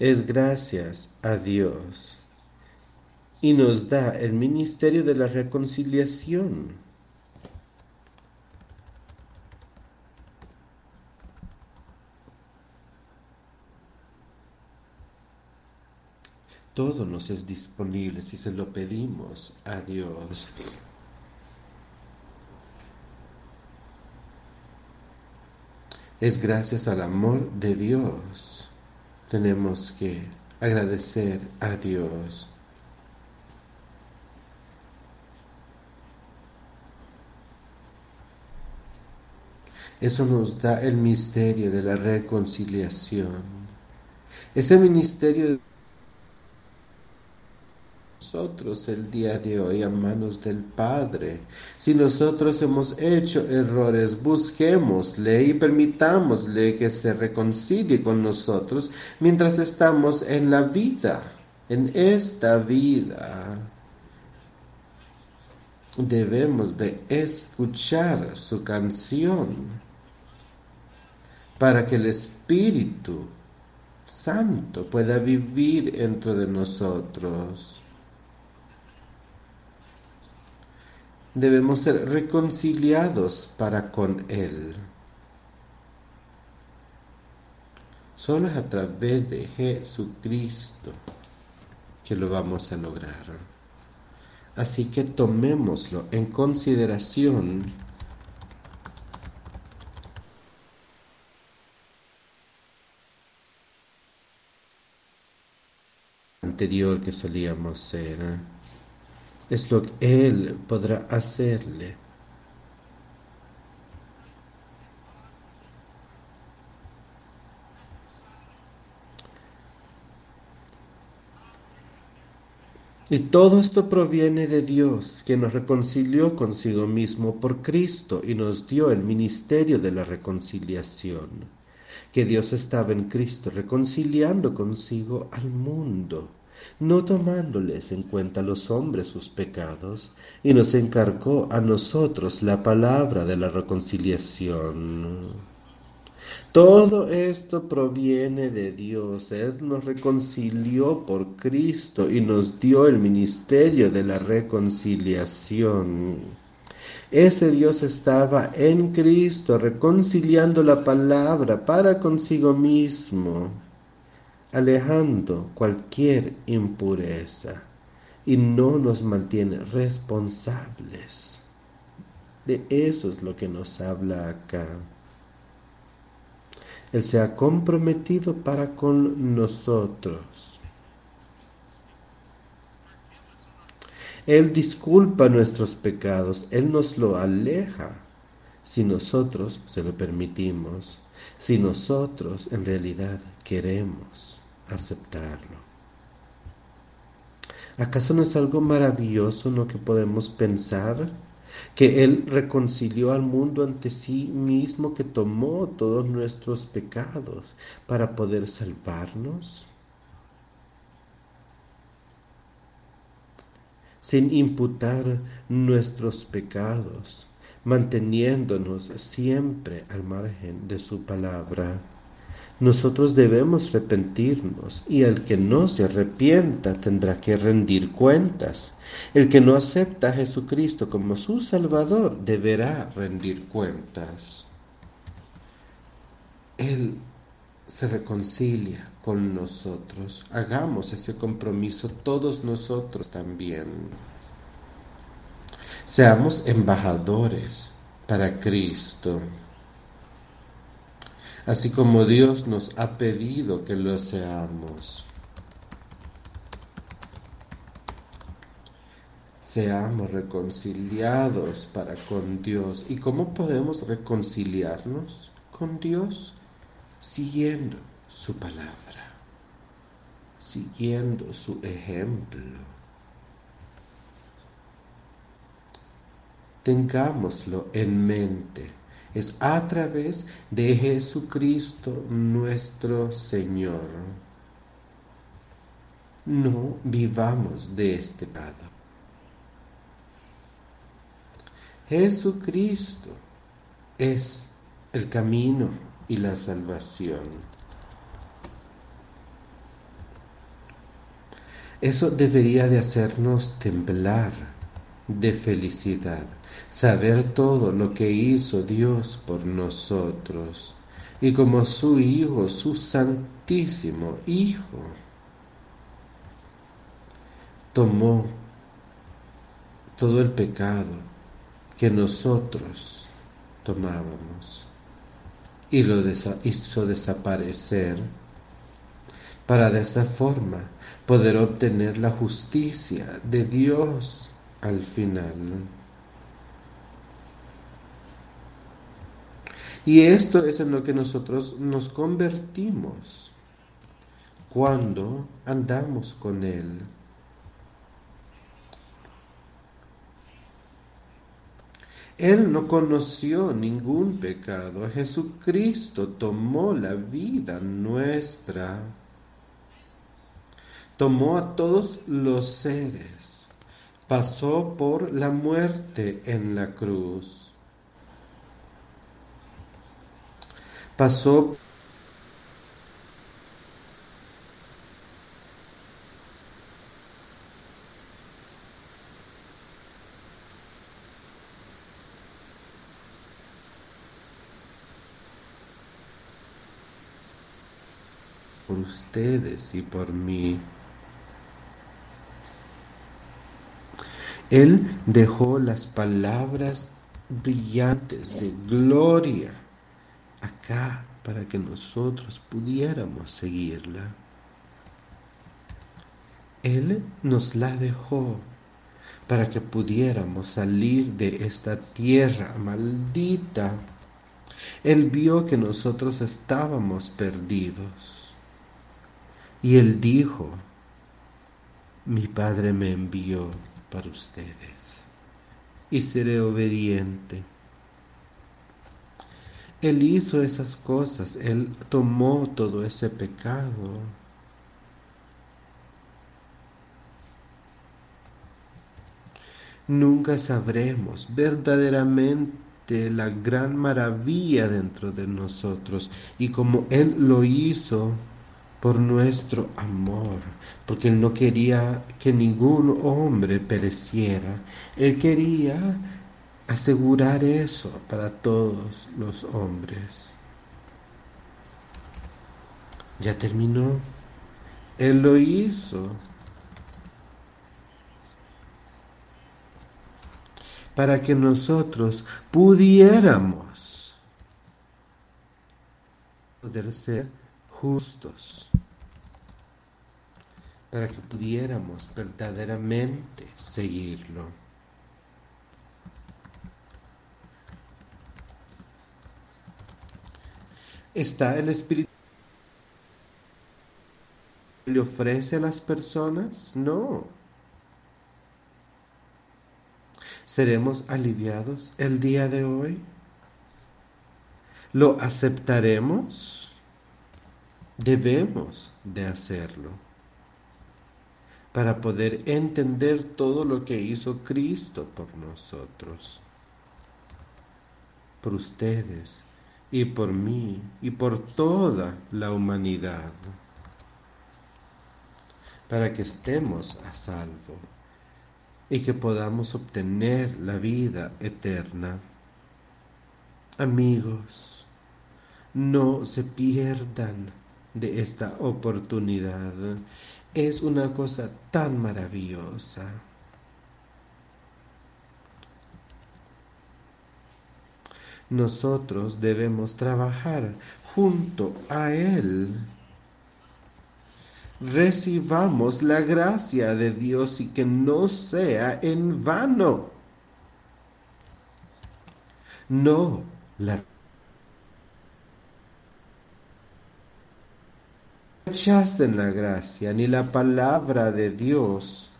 es gracias a Dios y nos da el ministerio de la reconciliación. Todo nos es disponible si se lo pedimos a Dios. Es gracias al amor de Dios tenemos que agradecer a Dios. Eso nos da el misterio de la reconciliación. Ese ministerio nosotros el día de hoy a manos del Padre. Si nosotros hemos hecho errores, busquémosle y permitámosle que se reconcilie con nosotros mientras estamos en la vida, en esta vida. Debemos de escuchar su canción para que el Espíritu Santo pueda vivir dentro de nosotros. Debemos ser reconciliados para con Él. Solo es a través de Jesucristo que lo vamos a lograr. Así que tomémoslo en consideración anterior que solíamos ser. Es lo que Él podrá hacerle. Y todo esto proviene de Dios, que nos reconcilió consigo mismo por Cristo y nos dio el ministerio de la reconciliación. Que Dios estaba en Cristo reconciliando consigo al mundo, no tomándoles en cuenta los hombres sus pecados, y nos encargó a nosotros la palabra de la reconciliación. Todo esto proviene de Dios. Él nos reconcilió por Cristo y nos dio el ministerio de la reconciliación. Ese Dios estaba en Cristo reconciliando la palabra para consigo mismo, alejando cualquier impureza y no nos mantiene responsables. De eso es lo que nos habla acá. Él se ha comprometido para con nosotros. Él disculpa nuestros pecados, Él nos lo aleja si nosotros se lo permitimos, si nosotros en realidad queremos aceptarlo. ¿Acaso no es algo maravilloso lo que podemos pensar? que Él reconcilió al mundo ante sí mismo, que tomó todos nuestros pecados para poder salvarnos, sin imputar nuestros pecados, manteniéndonos siempre al margen de su palabra. Nosotros debemos arrepentirnos y el que no se arrepienta tendrá que rendir cuentas. El que no acepta a Jesucristo como su Salvador deberá rendir cuentas. Él se reconcilia con nosotros. Hagamos ese compromiso todos nosotros también. Seamos embajadores para Cristo así como Dios nos ha pedido que lo seamos. Seamos reconciliados para con Dios. ¿Y cómo podemos reconciliarnos con Dios? Siguiendo su palabra, siguiendo su ejemplo. Tengámoslo en mente es a través de Jesucristo nuestro Señor. No vivamos de este lado. Jesucristo es el camino y la salvación. Eso debería de hacernos temblar de felicidad saber todo lo que hizo Dios por nosotros y como su Hijo, su Santísimo Hijo, tomó todo el pecado que nosotros tomábamos y lo hizo desaparecer. Para de esa forma poder obtener la justicia de Dios al final. Y esto es en lo que nosotros nos convertimos cuando andamos con Él. Él no conoció ningún pecado. Jesucristo tomó la vida nuestra. Tomó a todos los seres. Pasó por la muerte en la cruz pasó por ustedes y por mí. Él dejó las palabras brillantes de gloria acá para que nosotros pudiéramos seguirla. Él nos la dejó para que pudiéramos salir de esta tierra maldita. Él vio que nosotros estábamos perdidos. Y él dijo, mi Padre me envió para ustedes y seré obediente. Él hizo esas cosas, Él tomó todo ese pecado. Nunca sabremos verdaderamente la gran maravilla dentro de nosotros y como Él lo hizo por nuestro amor, porque Él no quería que ningún hombre pereciera. Él quería asegurar eso para todos los hombres. Ya terminó. Él lo hizo. Para que nosotros pudiéramos poder ser justos para que pudiéramos verdaderamente seguirlo. ¿Está el Espíritu le ofrece a las personas? No. ¿Seremos aliviados el día de hoy? ¿Lo aceptaremos? Debemos de hacerlo para poder entender todo lo que hizo Cristo por nosotros, por ustedes y por mí y por toda la humanidad, para que estemos a salvo y que podamos obtener la vida eterna. Amigos, no se pierdan de esta oportunidad. Es una cosa tan maravillosa. Nosotros debemos trabajar junto a Él. Recibamos la gracia de Dios y que no sea en vano. No la rechacen la gracia ni la palabra de Dios.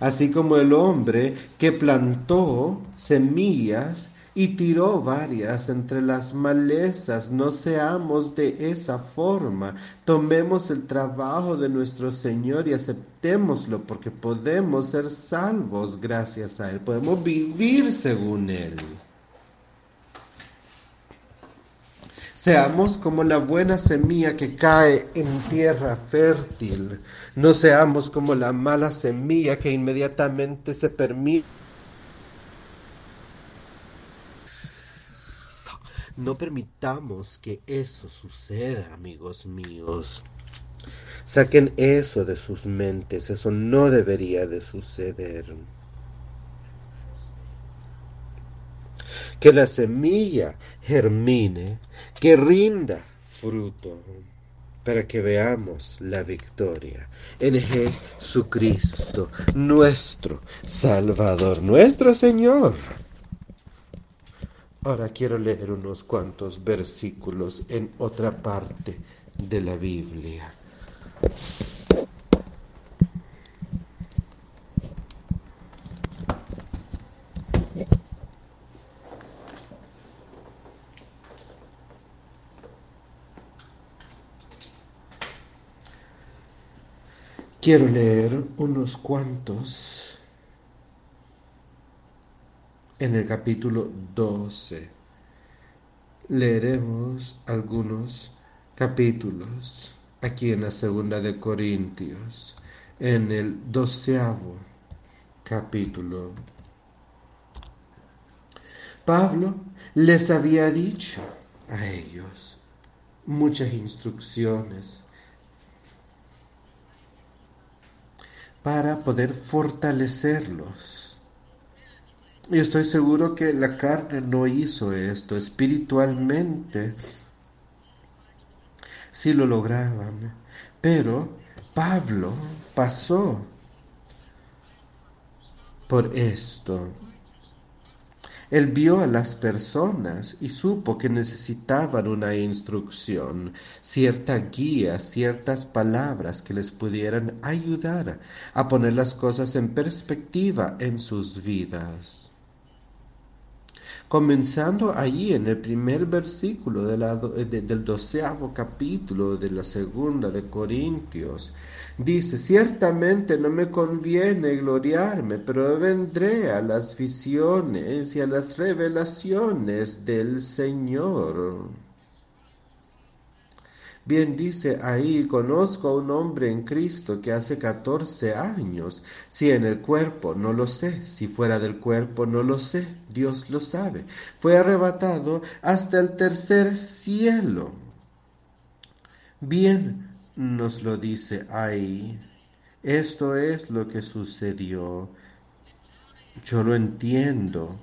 Así como el hombre que plantó semillas y tiró varias entre las malezas, no seamos de esa forma. Tomemos el trabajo de nuestro Señor y aceptémoslo porque podemos ser salvos gracias a Él, podemos vivir según Él. Seamos como la buena semilla que cae en tierra fértil. No seamos como la mala semilla que inmediatamente se permite. No permitamos que eso suceda, amigos míos. Saquen eso de sus mentes, eso no debería de suceder. Que la semilla germine, que rinda fruto, para que veamos la victoria en Jesucristo, nuestro Salvador, nuestro Señor. Ahora quiero leer unos cuantos versículos en otra parte de la Biblia. Quiero leer unos cuantos en el capítulo 12. Leeremos algunos capítulos aquí en la segunda de Corintios, en el doceavo capítulo. Pablo les había dicho a ellos muchas instrucciones para poder fortalecerlos. Y estoy seguro que la carne no hizo esto espiritualmente. Sí lo lograban, pero Pablo pasó por esto. Él vio a las personas y supo que necesitaban una instrucción, cierta guía, ciertas palabras que les pudieran ayudar a poner las cosas en perspectiva en sus vidas comenzando allí en el primer versículo del doceavo capítulo de la segunda de Corintios. Dice, ciertamente no me conviene gloriarme, pero vendré a las visiones y a las revelaciones del Señor. Bien dice ahí, conozco a un hombre en Cristo que hace catorce años, si en el cuerpo no lo sé, si fuera del cuerpo no lo sé, Dios lo sabe, fue arrebatado hasta el tercer cielo. Bien nos lo dice ahí, esto es lo que sucedió, yo lo entiendo.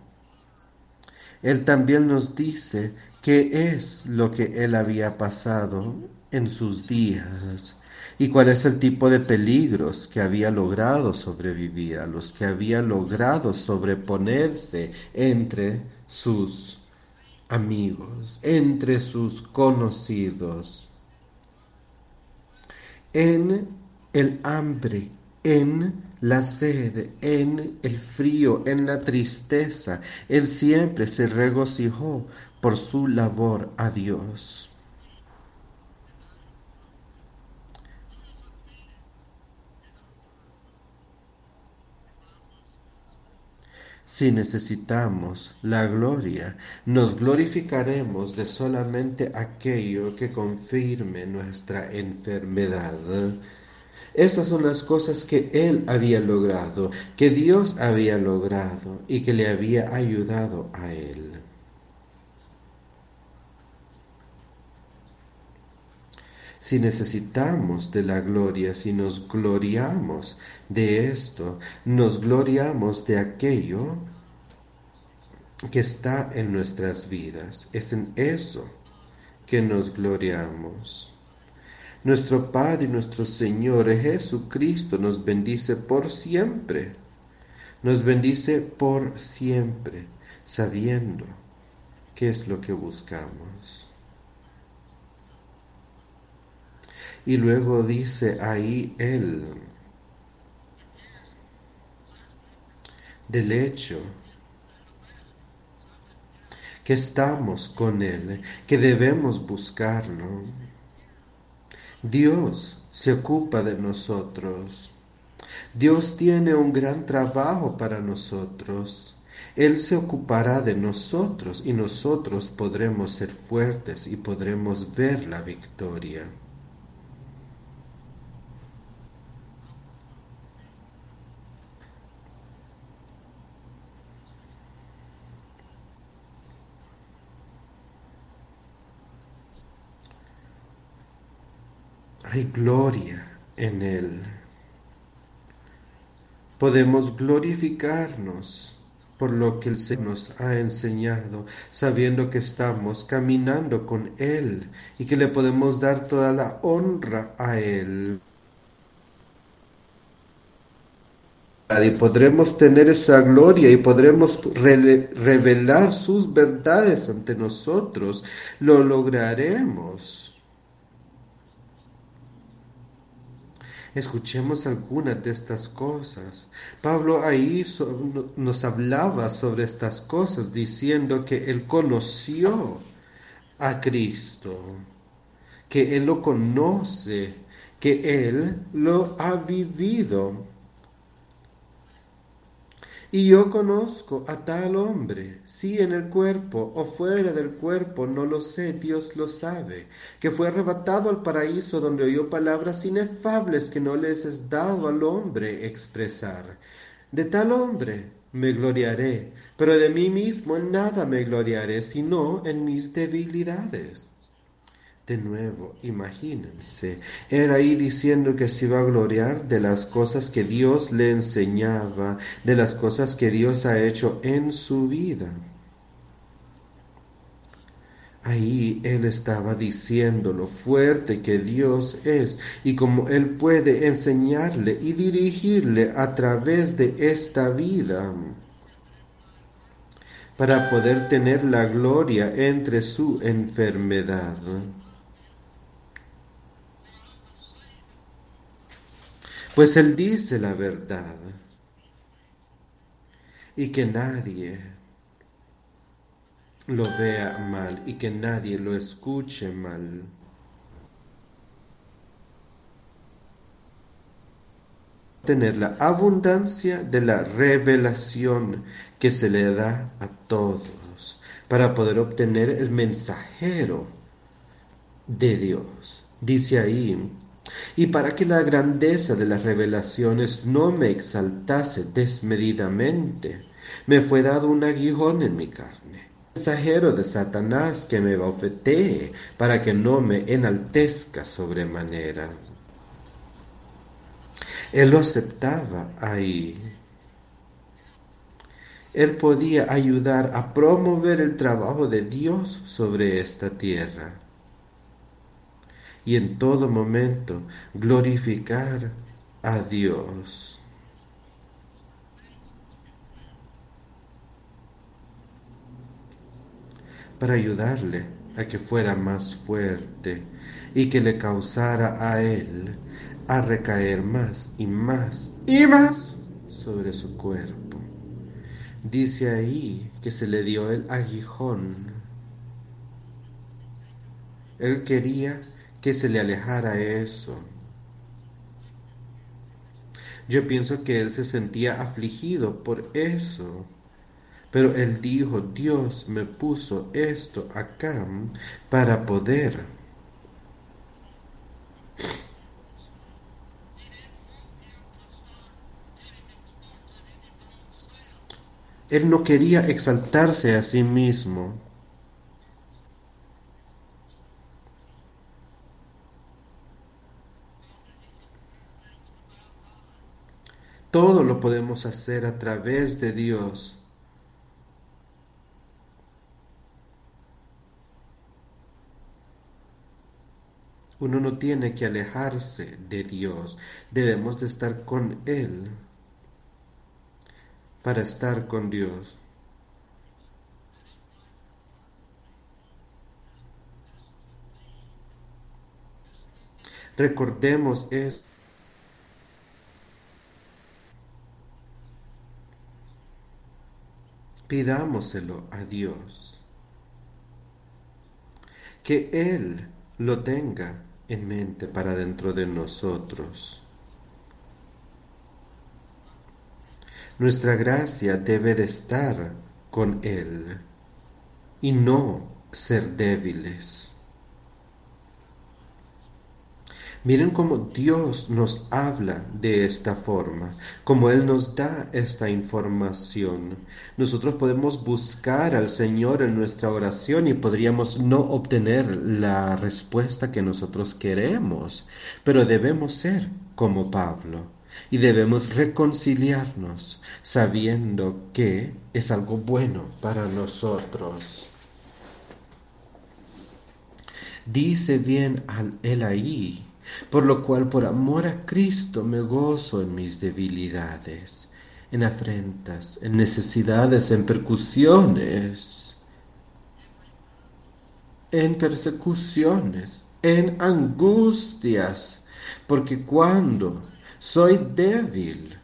Él también nos dice qué es lo que él había pasado en sus días y cuál es el tipo de peligros que había logrado sobrevivir, a los que había logrado sobreponerse entre sus amigos, entre sus conocidos, en el hambre, en la sed, en el frío, en la tristeza. Él siempre se regocijó por su labor a Dios. Si necesitamos la gloria, nos glorificaremos de solamente aquello que confirme nuestra enfermedad. Estas son las cosas que Él había logrado, que Dios había logrado y que le había ayudado a Él. Si necesitamos de la gloria, si nos gloriamos de esto, nos gloriamos de aquello que está en nuestras vidas. Es en eso que nos gloriamos. Nuestro Padre y nuestro Señor Jesucristo nos bendice por siempre. Nos bendice por siempre, sabiendo qué es lo que buscamos. Y luego dice ahí él, del hecho que estamos con Él, que debemos buscarlo. Dios se ocupa de nosotros. Dios tiene un gran trabajo para nosotros. Él se ocupará de nosotros y nosotros podremos ser fuertes y podremos ver la victoria. Hay gloria en Él. Podemos glorificarnos por lo que el Señor nos ha enseñado, sabiendo que estamos caminando con Él y que le podemos dar toda la honra a Él. Y podremos tener esa gloria y podremos revelar sus verdades ante nosotros. Lo lograremos. Escuchemos algunas de estas cosas. Pablo ahí nos hablaba sobre estas cosas diciendo que él conoció a Cristo, que él lo conoce, que él lo ha vivido y yo conozco a tal hombre, si en el cuerpo o fuera del cuerpo, no lo sé, Dios lo sabe, que fue arrebatado al paraíso donde oyó palabras inefables que no les es dado al hombre expresar. De tal hombre me gloriaré, pero de mí mismo en nada me gloriaré, sino en mis debilidades. De nuevo, imagínense, era ahí diciendo que se iba a gloriar de las cosas que Dios le enseñaba, de las cosas que Dios ha hecho en su vida. Ahí él estaba diciendo lo fuerte que Dios es y cómo él puede enseñarle y dirigirle a través de esta vida para poder tener la gloria entre su enfermedad. Pues él dice la verdad y que nadie lo vea mal y que nadie lo escuche mal. Tener la abundancia de la revelación que se le da a todos para poder obtener el mensajero de Dios. Dice ahí, y para que la grandeza de las revelaciones no me exaltase desmedidamente, me fue dado un aguijón en mi carne, mensajero de Satanás que me bofetee para que no me enaltezca sobremanera. Él lo aceptaba ahí. Él podía ayudar a promover el trabajo de Dios sobre esta tierra y en todo momento glorificar a Dios. para ayudarle a que fuera más fuerte y que le causara a él a recaer más y más y más sobre su cuerpo. Dice ahí que se le dio el aguijón. Él quería que se le alejara eso. Yo pienso que él se sentía afligido por eso. Pero él dijo, Dios me puso esto acá para poder Él no quería exaltarse a sí mismo. Todo lo podemos hacer a través de Dios. Uno no tiene que alejarse de Dios, debemos de estar con Él para estar con Dios. Recordemos eso. Pidámoselo a Dios. Que Él lo tenga en mente para dentro de nosotros. Nuestra gracia debe de estar con Él y no ser débiles. Miren cómo Dios nos habla de esta forma, como Él nos da esta información. Nosotros podemos buscar al Señor en nuestra oración y podríamos no obtener la respuesta que nosotros queremos, pero debemos ser como Pablo y debemos reconciliarnos sabiendo que es algo bueno para nosotros. Dice bien él ahí, por lo cual por amor a Cristo me gozo en mis debilidades, en afrentas, en necesidades, en percusiones, en persecuciones, en angustias, porque cuando soy débil.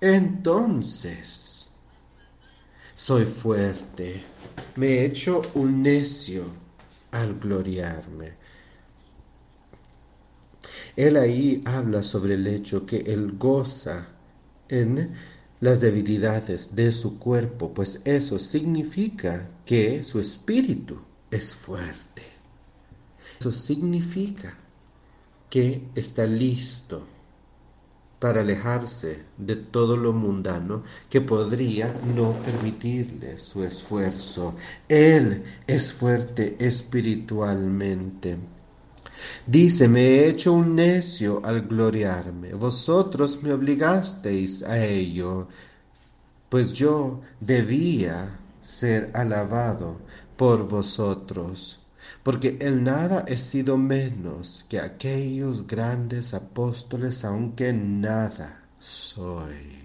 Entonces, soy fuerte. Me he hecho un necio al gloriarme. Él ahí habla sobre el hecho que él goza en las debilidades de su cuerpo, pues eso significa que su espíritu es fuerte. Eso significa que está listo para alejarse de todo lo mundano que podría no permitirle su esfuerzo. Él es fuerte espiritualmente. Dice, me he hecho un necio al gloriarme. Vosotros me obligasteis a ello, pues yo debía ser alabado por vosotros, porque en nada he sido menos que aquellos grandes apóstoles, aunque nada soy.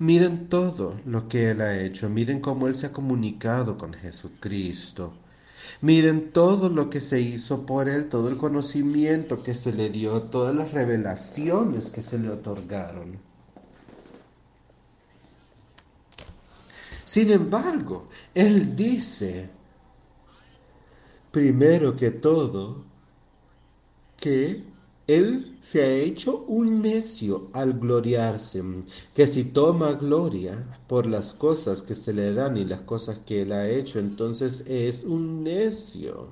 Miren todo lo que Él ha hecho, miren cómo Él se ha comunicado con Jesucristo. Miren todo lo que se hizo por Él, todo el conocimiento que se le dio, todas las revelaciones que se le otorgaron. Sin embargo, Él dice, primero que todo, que él se ha hecho un necio al gloriarse, que si toma gloria por las cosas que se le dan y las cosas que él ha hecho, entonces es un necio.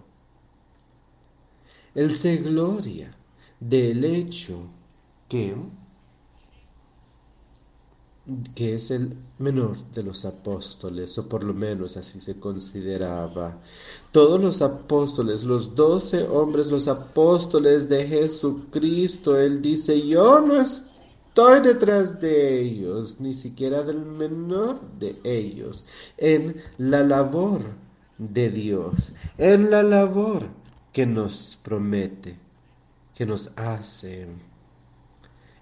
Él se gloria del hecho que que es el menor de los apóstoles, o por lo menos así se consideraba. Todos los apóstoles, los doce hombres, los apóstoles de Jesucristo, él dice, yo no estoy detrás de ellos, ni siquiera del menor de ellos, en la labor de Dios, en la labor que nos promete, que nos hace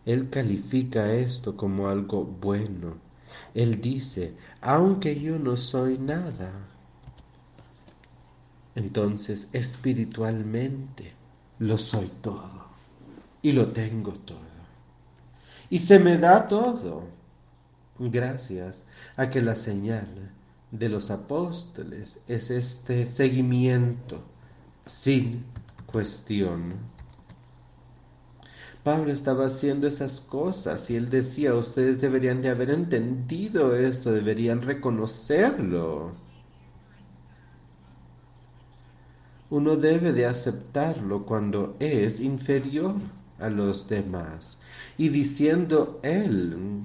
él califica esto como algo bueno. Él dice, aunque yo no soy nada, entonces espiritualmente lo soy todo y lo tengo todo. Y se me da todo gracias a que la señal de los apóstoles es este seguimiento sin cuestión Pablo estaba haciendo esas cosas y él decía, ustedes deberían de haber entendido esto, deberían reconocerlo. Uno debe de aceptarlo cuando es inferior a los demás. Y diciendo él,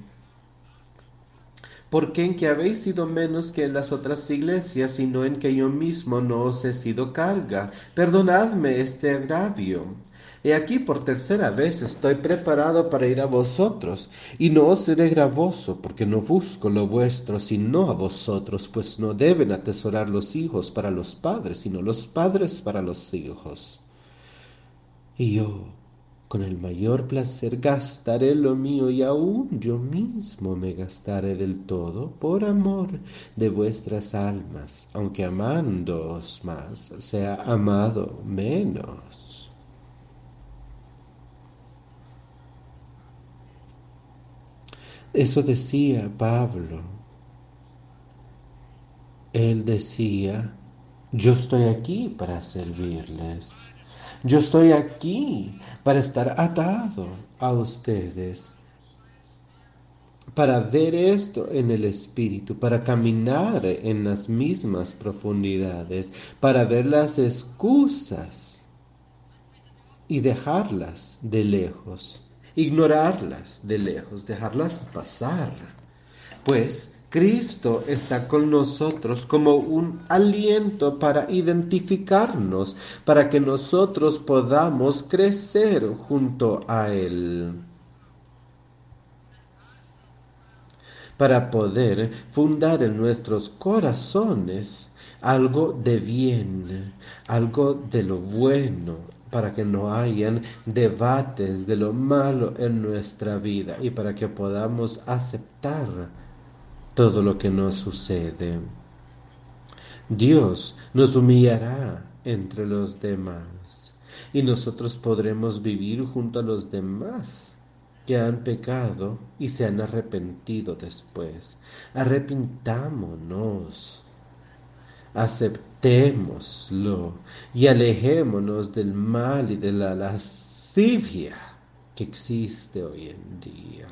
porque en que habéis sido menos que en las otras iglesias, sino en que yo mismo no os he sido carga. Perdonadme este agravio. He aquí por tercera vez estoy preparado para ir a vosotros, y no os seré gravoso, porque no busco lo vuestro, sino a vosotros, pues no deben atesorar los hijos para los padres, sino los padres para los hijos. Y yo, con el mayor placer, gastaré lo mío, y aún yo mismo me gastaré del todo, por amor de vuestras almas, aunque amándoos más, sea amado menos. Eso decía Pablo. Él decía, yo estoy aquí para servirles. Yo estoy aquí para estar atado a ustedes, para ver esto en el Espíritu, para caminar en las mismas profundidades, para ver las excusas y dejarlas de lejos ignorarlas de lejos, dejarlas pasar. Pues Cristo está con nosotros como un aliento para identificarnos, para que nosotros podamos crecer junto a Él. Para poder fundar en nuestros corazones algo de bien, algo de lo bueno, para que no hayan debates de lo malo en nuestra vida y para que podamos aceptar todo lo que nos sucede. Dios nos humillará entre los demás y nosotros podremos vivir junto a los demás que han pecado y se han arrepentido después. Arrepintámonos aceptémoslo y alejémonos del mal y de la lascivia que existe hoy en día.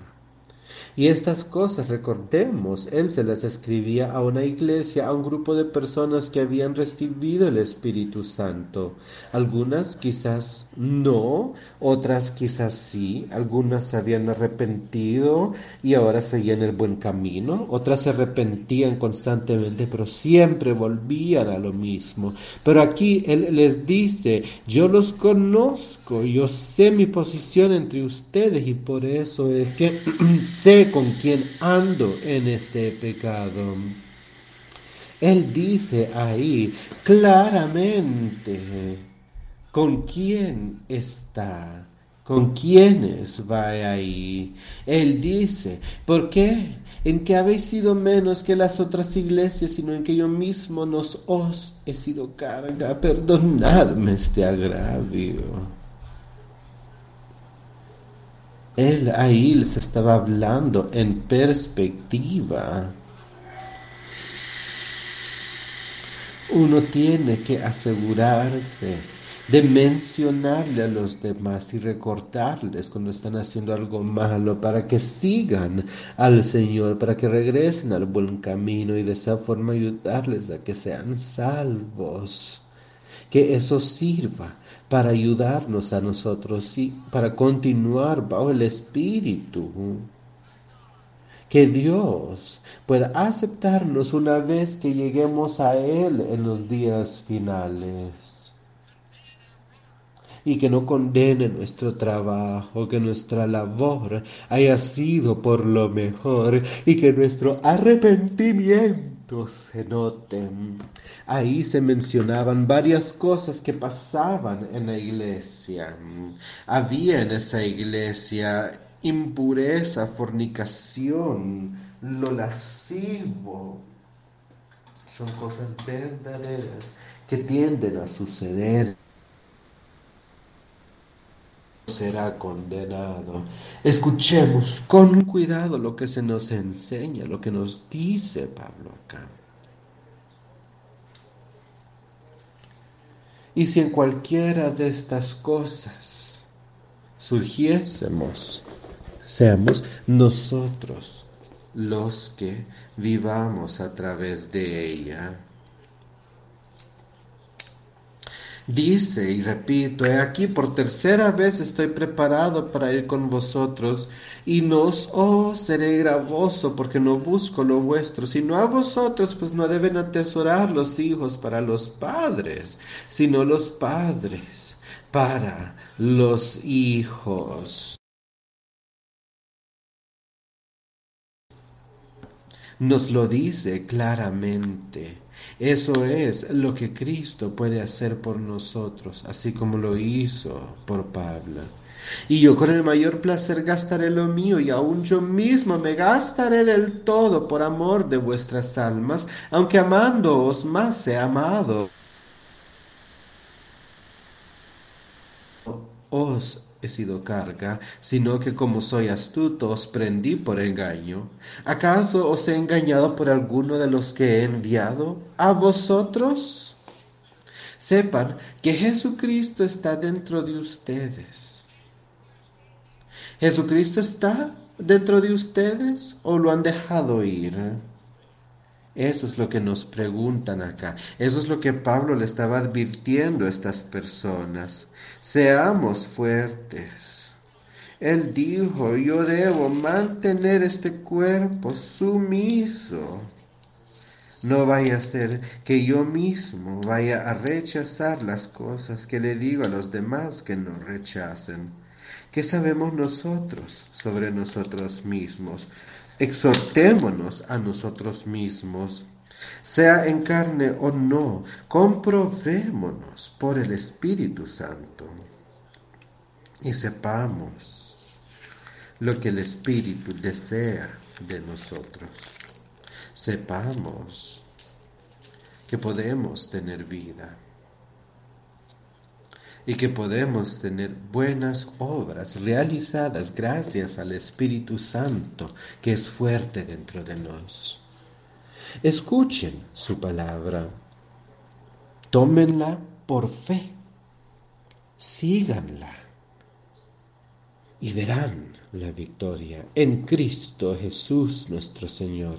Y estas cosas, recordemos, él se las escribía a una iglesia, a un grupo de personas que habían recibido el Espíritu Santo. Algunas quizás no, otras quizás sí, algunas se habían arrepentido y ahora seguían el buen camino, otras se arrepentían constantemente, pero siempre volvían a lo mismo. Pero aquí él les dice, yo los conozco, yo sé mi posición entre ustedes y por eso es que sé con quién ando en este pecado. Él dice ahí claramente con quién está, con quiénes va ahí. Él dice, ¿por qué? En que habéis sido menos que las otras iglesias, sino en que yo mismo nos os he sido carga. Perdonadme este agravio. Él ahí les estaba hablando en perspectiva. Uno tiene que asegurarse de mencionarle a los demás y recordarles cuando están haciendo algo malo para que sigan al Señor, para que regresen al buen camino y de esa forma ayudarles a que sean salvos. Que eso sirva para ayudarnos a nosotros y para continuar bajo el Espíritu. Que Dios pueda aceptarnos una vez que lleguemos a Él en los días finales. Y que no condene nuestro trabajo, que nuestra labor haya sido por lo mejor y que nuestro arrepentimiento se noten. Ahí se mencionaban varias cosas que pasaban en la iglesia. Había en esa iglesia impureza, fornicación, lo lascivo. Son cosas verdaderas que tienden a suceder será condenado. Escuchemos con cuidado lo que se nos enseña, lo que nos dice Pablo acá. Y si en cualquiera de estas cosas surgiésemos, seamos nosotros los que vivamos a través de ella. Dice, y repito, he aquí por tercera vez estoy preparado para ir con vosotros, y no os oh, seré gravoso, porque no busco lo vuestro, sino a vosotros, pues no deben atesorar los hijos para los padres, sino los padres para los hijos. Nos lo dice claramente. Eso es lo que Cristo puede hacer por nosotros, así como lo hizo por Pablo. Y yo con el mayor placer gastaré lo mío, y aun yo mismo me gastaré del todo por amor de vuestras almas, aunque amándoos más he amado. Os he sido carga, sino que como soy astuto os prendí por engaño. ¿Acaso os he engañado por alguno de los que he enviado a vosotros? Sepan que Jesucristo está dentro de ustedes. ¿Jesucristo está dentro de ustedes o lo han dejado ir? Eso es lo que nos preguntan acá. Eso es lo que Pablo le estaba advirtiendo a estas personas. Seamos fuertes. Él dijo, yo debo mantener este cuerpo sumiso. No vaya a ser que yo mismo vaya a rechazar las cosas que le digo a los demás que no rechacen. ¿Qué sabemos nosotros sobre nosotros mismos? Exhortémonos a nosotros mismos, sea en carne o no, comprobémonos por el Espíritu Santo y sepamos lo que el Espíritu desea de nosotros. Sepamos que podemos tener vida y que podemos tener buenas obras realizadas gracias al Espíritu Santo que es fuerte dentro de nosotros. Escuchen su palabra, tómenla por fe, síganla y verán la victoria en Cristo Jesús nuestro Señor.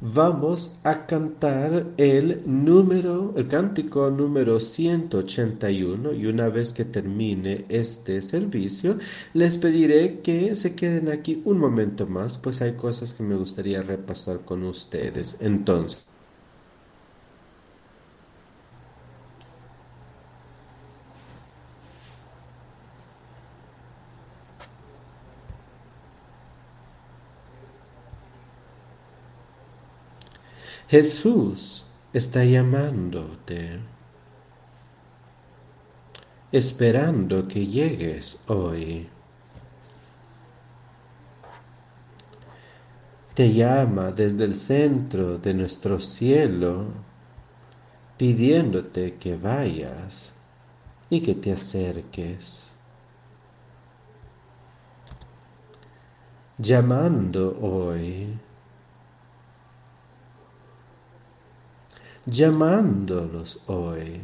Vamos a cantar el número, el cántico número 181 y una vez que termine este servicio les pediré que se queden aquí un momento más, pues hay cosas que me gustaría repasar con ustedes. Entonces, Jesús está llamándote, esperando que llegues hoy. Te llama desde el centro de nuestro cielo, pidiéndote que vayas y que te acerques. Llamando hoy llamándolos hoy.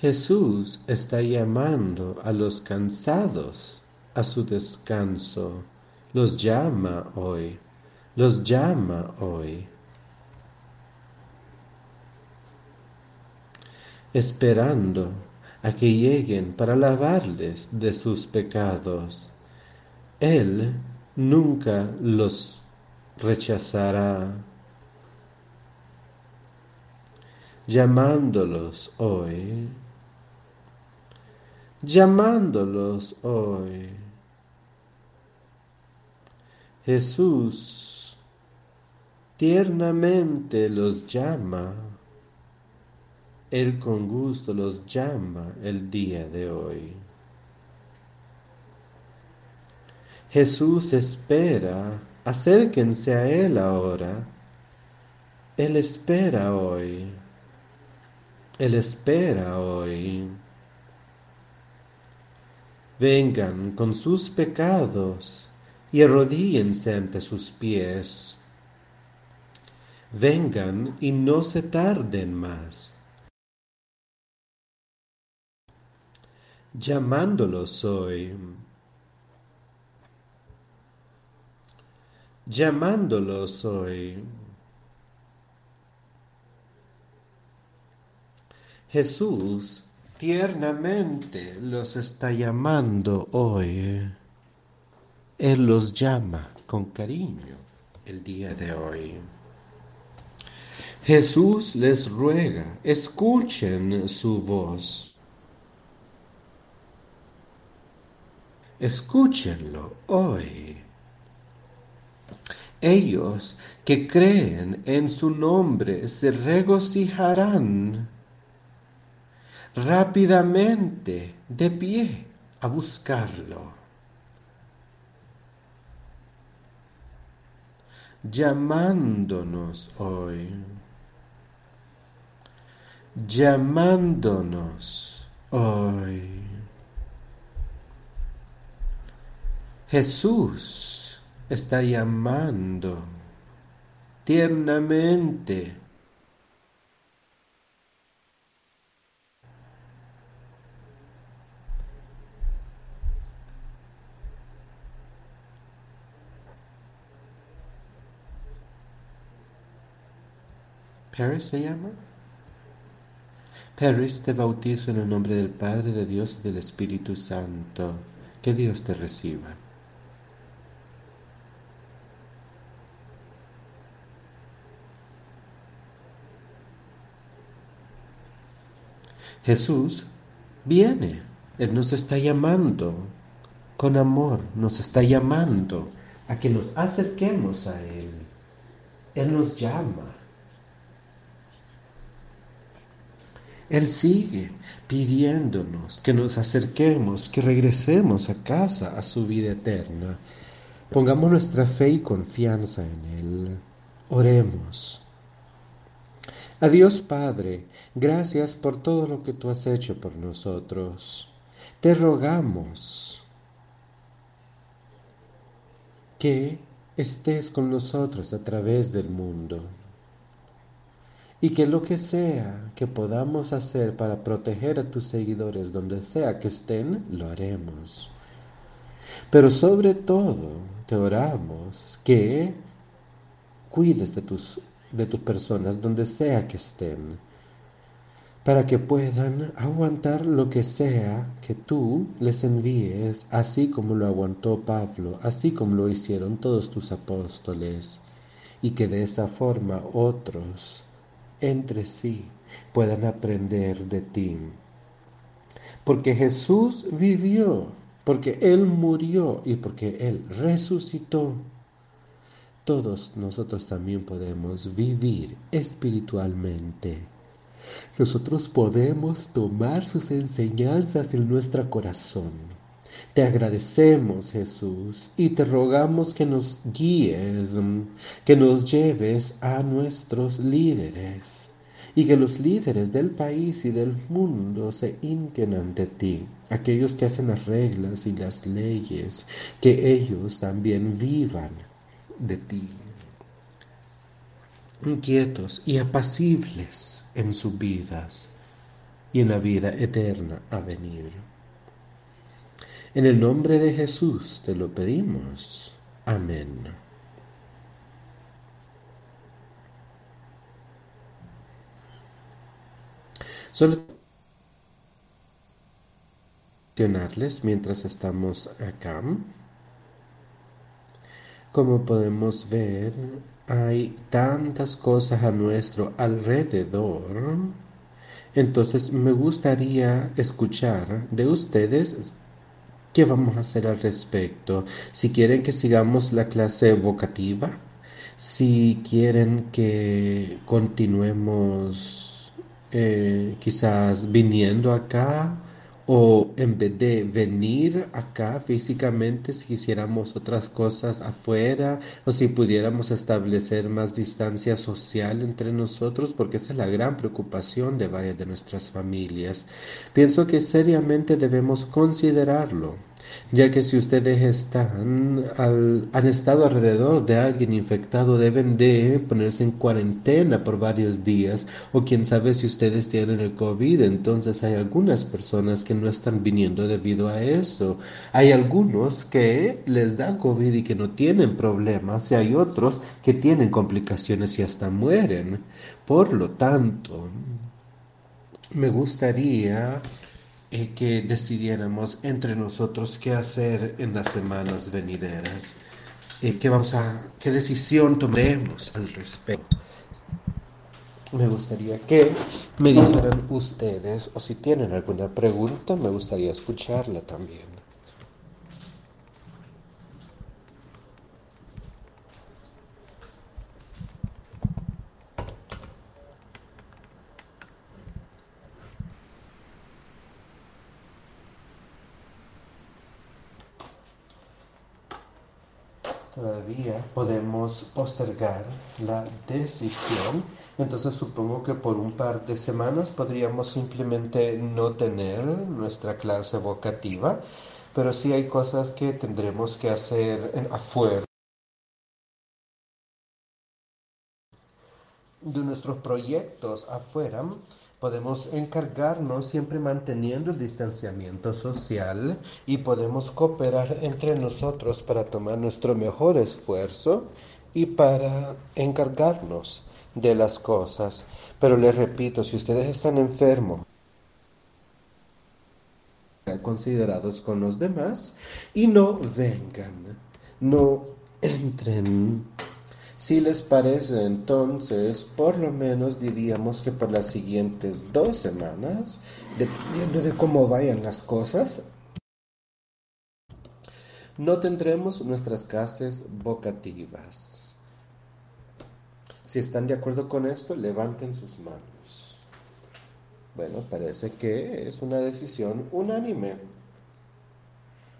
Jesús está llamando a los cansados a su descanso. Los llama hoy. Los llama hoy. Esperando a que lleguen para lavarles de sus pecados. Él nunca los rechazará, llamándolos hoy, llamándolos hoy. Jesús tiernamente los llama él con gusto los llama el día de hoy. Jesús espera, acérquense a Él ahora. Él espera hoy. Él espera hoy. Vengan con sus pecados y arrodíense ante sus pies. Vengan y no se tarden más. Llamándolo soy, llamándolo soy. Jesús tiernamente los está llamando hoy. Él los llama con cariño el día de hoy. Jesús les ruega, escuchen su voz. Escúchenlo hoy. Ellos que creen en su nombre se regocijarán rápidamente de pie a buscarlo. Llamándonos hoy. Llamándonos hoy. Jesús está llamando tiernamente. Paris se llama. Paris te bautizo en el nombre del Padre, de Dios y del Espíritu Santo. Que Dios te reciba. Jesús viene, Él nos está llamando con amor, nos está llamando a que nos acerquemos a Él. Él nos llama. Él sigue pidiéndonos que nos acerquemos, que regresemos a casa, a su vida eterna. Pongamos nuestra fe y confianza en Él. Oremos. Adiós Padre, gracias por todo lo que tú has hecho por nosotros. Te rogamos que estés con nosotros a través del mundo y que lo que sea que podamos hacer para proteger a tus seguidores donde sea que estén, lo haremos. Pero sobre todo te oramos que cuides de tus de tus personas donde sea que estén, para que puedan aguantar lo que sea que tú les envíes, así como lo aguantó Pablo, así como lo hicieron todos tus apóstoles, y que de esa forma otros entre sí puedan aprender de ti. Porque Jesús vivió, porque Él murió y porque Él resucitó. Todos nosotros también podemos vivir espiritualmente. Nosotros podemos tomar sus enseñanzas en nuestro corazón. Te agradecemos, Jesús, y te rogamos que nos guíes, que nos lleves a nuestros líderes y que los líderes del país y del mundo se hinquen ante ti, aquellos que hacen las reglas y las leyes, que ellos también vivan de ti, inquietos y apacibles en sus vidas y en la vida eterna a venir. En el nombre de Jesús te lo pedimos. Amén. Solo mientras estamos acá. Como podemos ver, hay tantas cosas a nuestro alrededor. Entonces me gustaría escuchar de ustedes qué vamos a hacer al respecto. Si quieren que sigamos la clase vocativa, si quieren que continuemos eh, quizás viniendo acá o en vez de venir acá físicamente, si hiciéramos otras cosas afuera, o si pudiéramos establecer más distancia social entre nosotros, porque esa es la gran preocupación de varias de nuestras familias. Pienso que seriamente debemos considerarlo ya que si ustedes están han estado alrededor de alguien infectado deben de ponerse en cuarentena por varios días o quién sabe si ustedes tienen el COVID entonces hay algunas personas que no están viniendo debido a eso. Hay algunos que les da COVID y que no tienen problemas y hay otros que tienen complicaciones y hasta mueren. Por lo tanto me gustaría eh, que decidiéramos entre nosotros qué hacer en las semanas venideras. Eh, qué, vamos a, qué decisión tomaremos al respecto. Me gustaría que me dijeran ustedes, o si tienen alguna pregunta, me gustaría escucharla también. Todavía podemos postergar la decisión. Entonces supongo que por un par de semanas podríamos simplemente no tener nuestra clase vocativa, pero sí hay cosas que tendremos que hacer afuera. de nuestros proyectos afuera Podemos encargarnos siempre manteniendo el distanciamiento social y podemos cooperar entre nosotros para tomar nuestro mejor esfuerzo y para encargarnos de las cosas. Pero les repito, si ustedes están enfermos, sean considerados con los demás y no vengan, no entren si les parece, entonces, por lo menos diríamos que por las siguientes dos semanas, dependiendo de cómo vayan las cosas, no tendremos nuestras clases vocativas. Si están de acuerdo con esto, levanten sus manos. Bueno, parece que es una decisión unánime.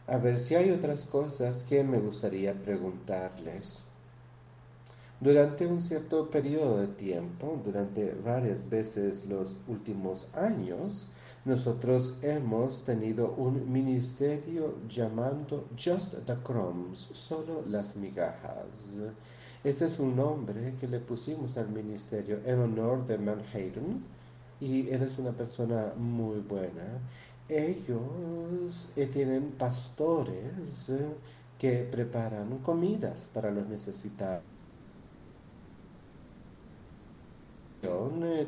A ver si hay otras cosas que me gustaría preguntarles. Durante un cierto periodo de tiempo, durante varias veces los últimos años, nosotros hemos tenido un ministerio llamando Just the Crumbs, solo las migajas. Este es un nombre que le pusimos al ministerio en honor de Manhattan y él es una persona muy buena. Ellos eh, tienen pastores eh, que preparan comidas para los necesitados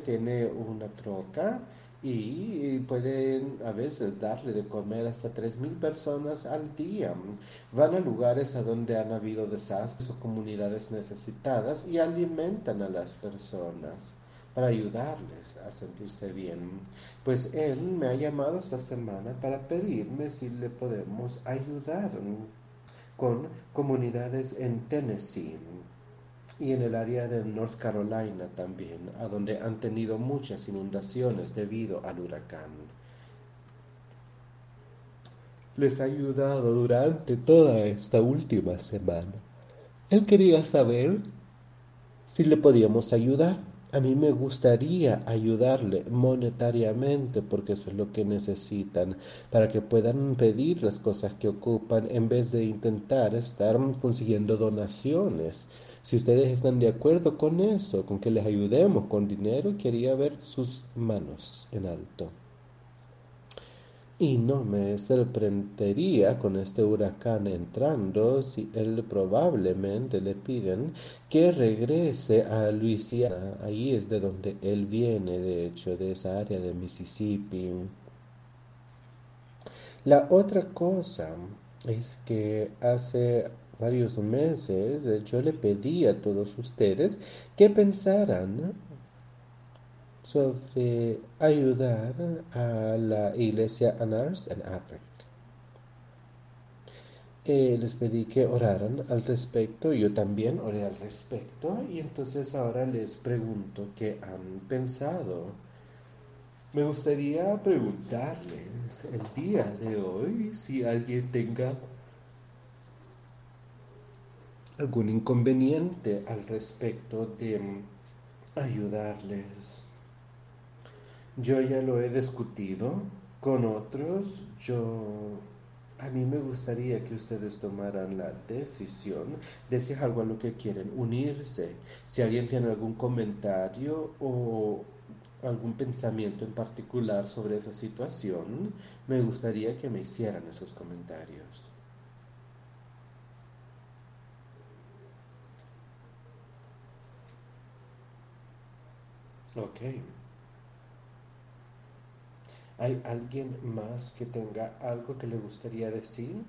tiene una troca y pueden a veces darle de comer hasta 3.000 personas al día. Van a lugares a donde han habido desastres o comunidades necesitadas y alimentan a las personas para ayudarles a sentirse bien. Pues él me ha llamado esta semana para pedirme si le podemos ayudar con comunidades en Tennessee y en el área de North Carolina también, a donde han tenido muchas inundaciones debido al huracán. Les ha ayudado durante toda esta última semana. Él quería saber si le podíamos ayudar. A mí me gustaría ayudarle monetariamente porque eso es lo que necesitan para que puedan pedir las cosas que ocupan en vez de intentar estar consiguiendo donaciones. Si ustedes están de acuerdo con eso, con que les ayudemos con dinero, quería ver sus manos en alto. Y no me sorprendería con este huracán entrando si él probablemente le piden que regrese a Luisiana. Ahí es de donde él viene, de hecho, de esa área de Mississippi. La otra cosa es que hace varios meses yo le pedí a todos ustedes que pensaran sobre ayudar a la iglesia Anars en África. Eh, les pedí que oraran al respecto, yo también oré al respecto y entonces ahora les pregunto qué han pensado. Me gustaría preguntarles el día de hoy si alguien tenga algún inconveniente al respecto de ayudarles. Yo ya lo he discutido con otros. Yo a mí me gustaría que ustedes tomaran la decisión de si es algo a lo que quieren unirse. Si alguien tiene algún comentario o algún pensamiento en particular sobre esa situación, me gustaría que me hicieran esos comentarios. Ok. ¿Hay alguien más que tenga algo que le gustaría decir?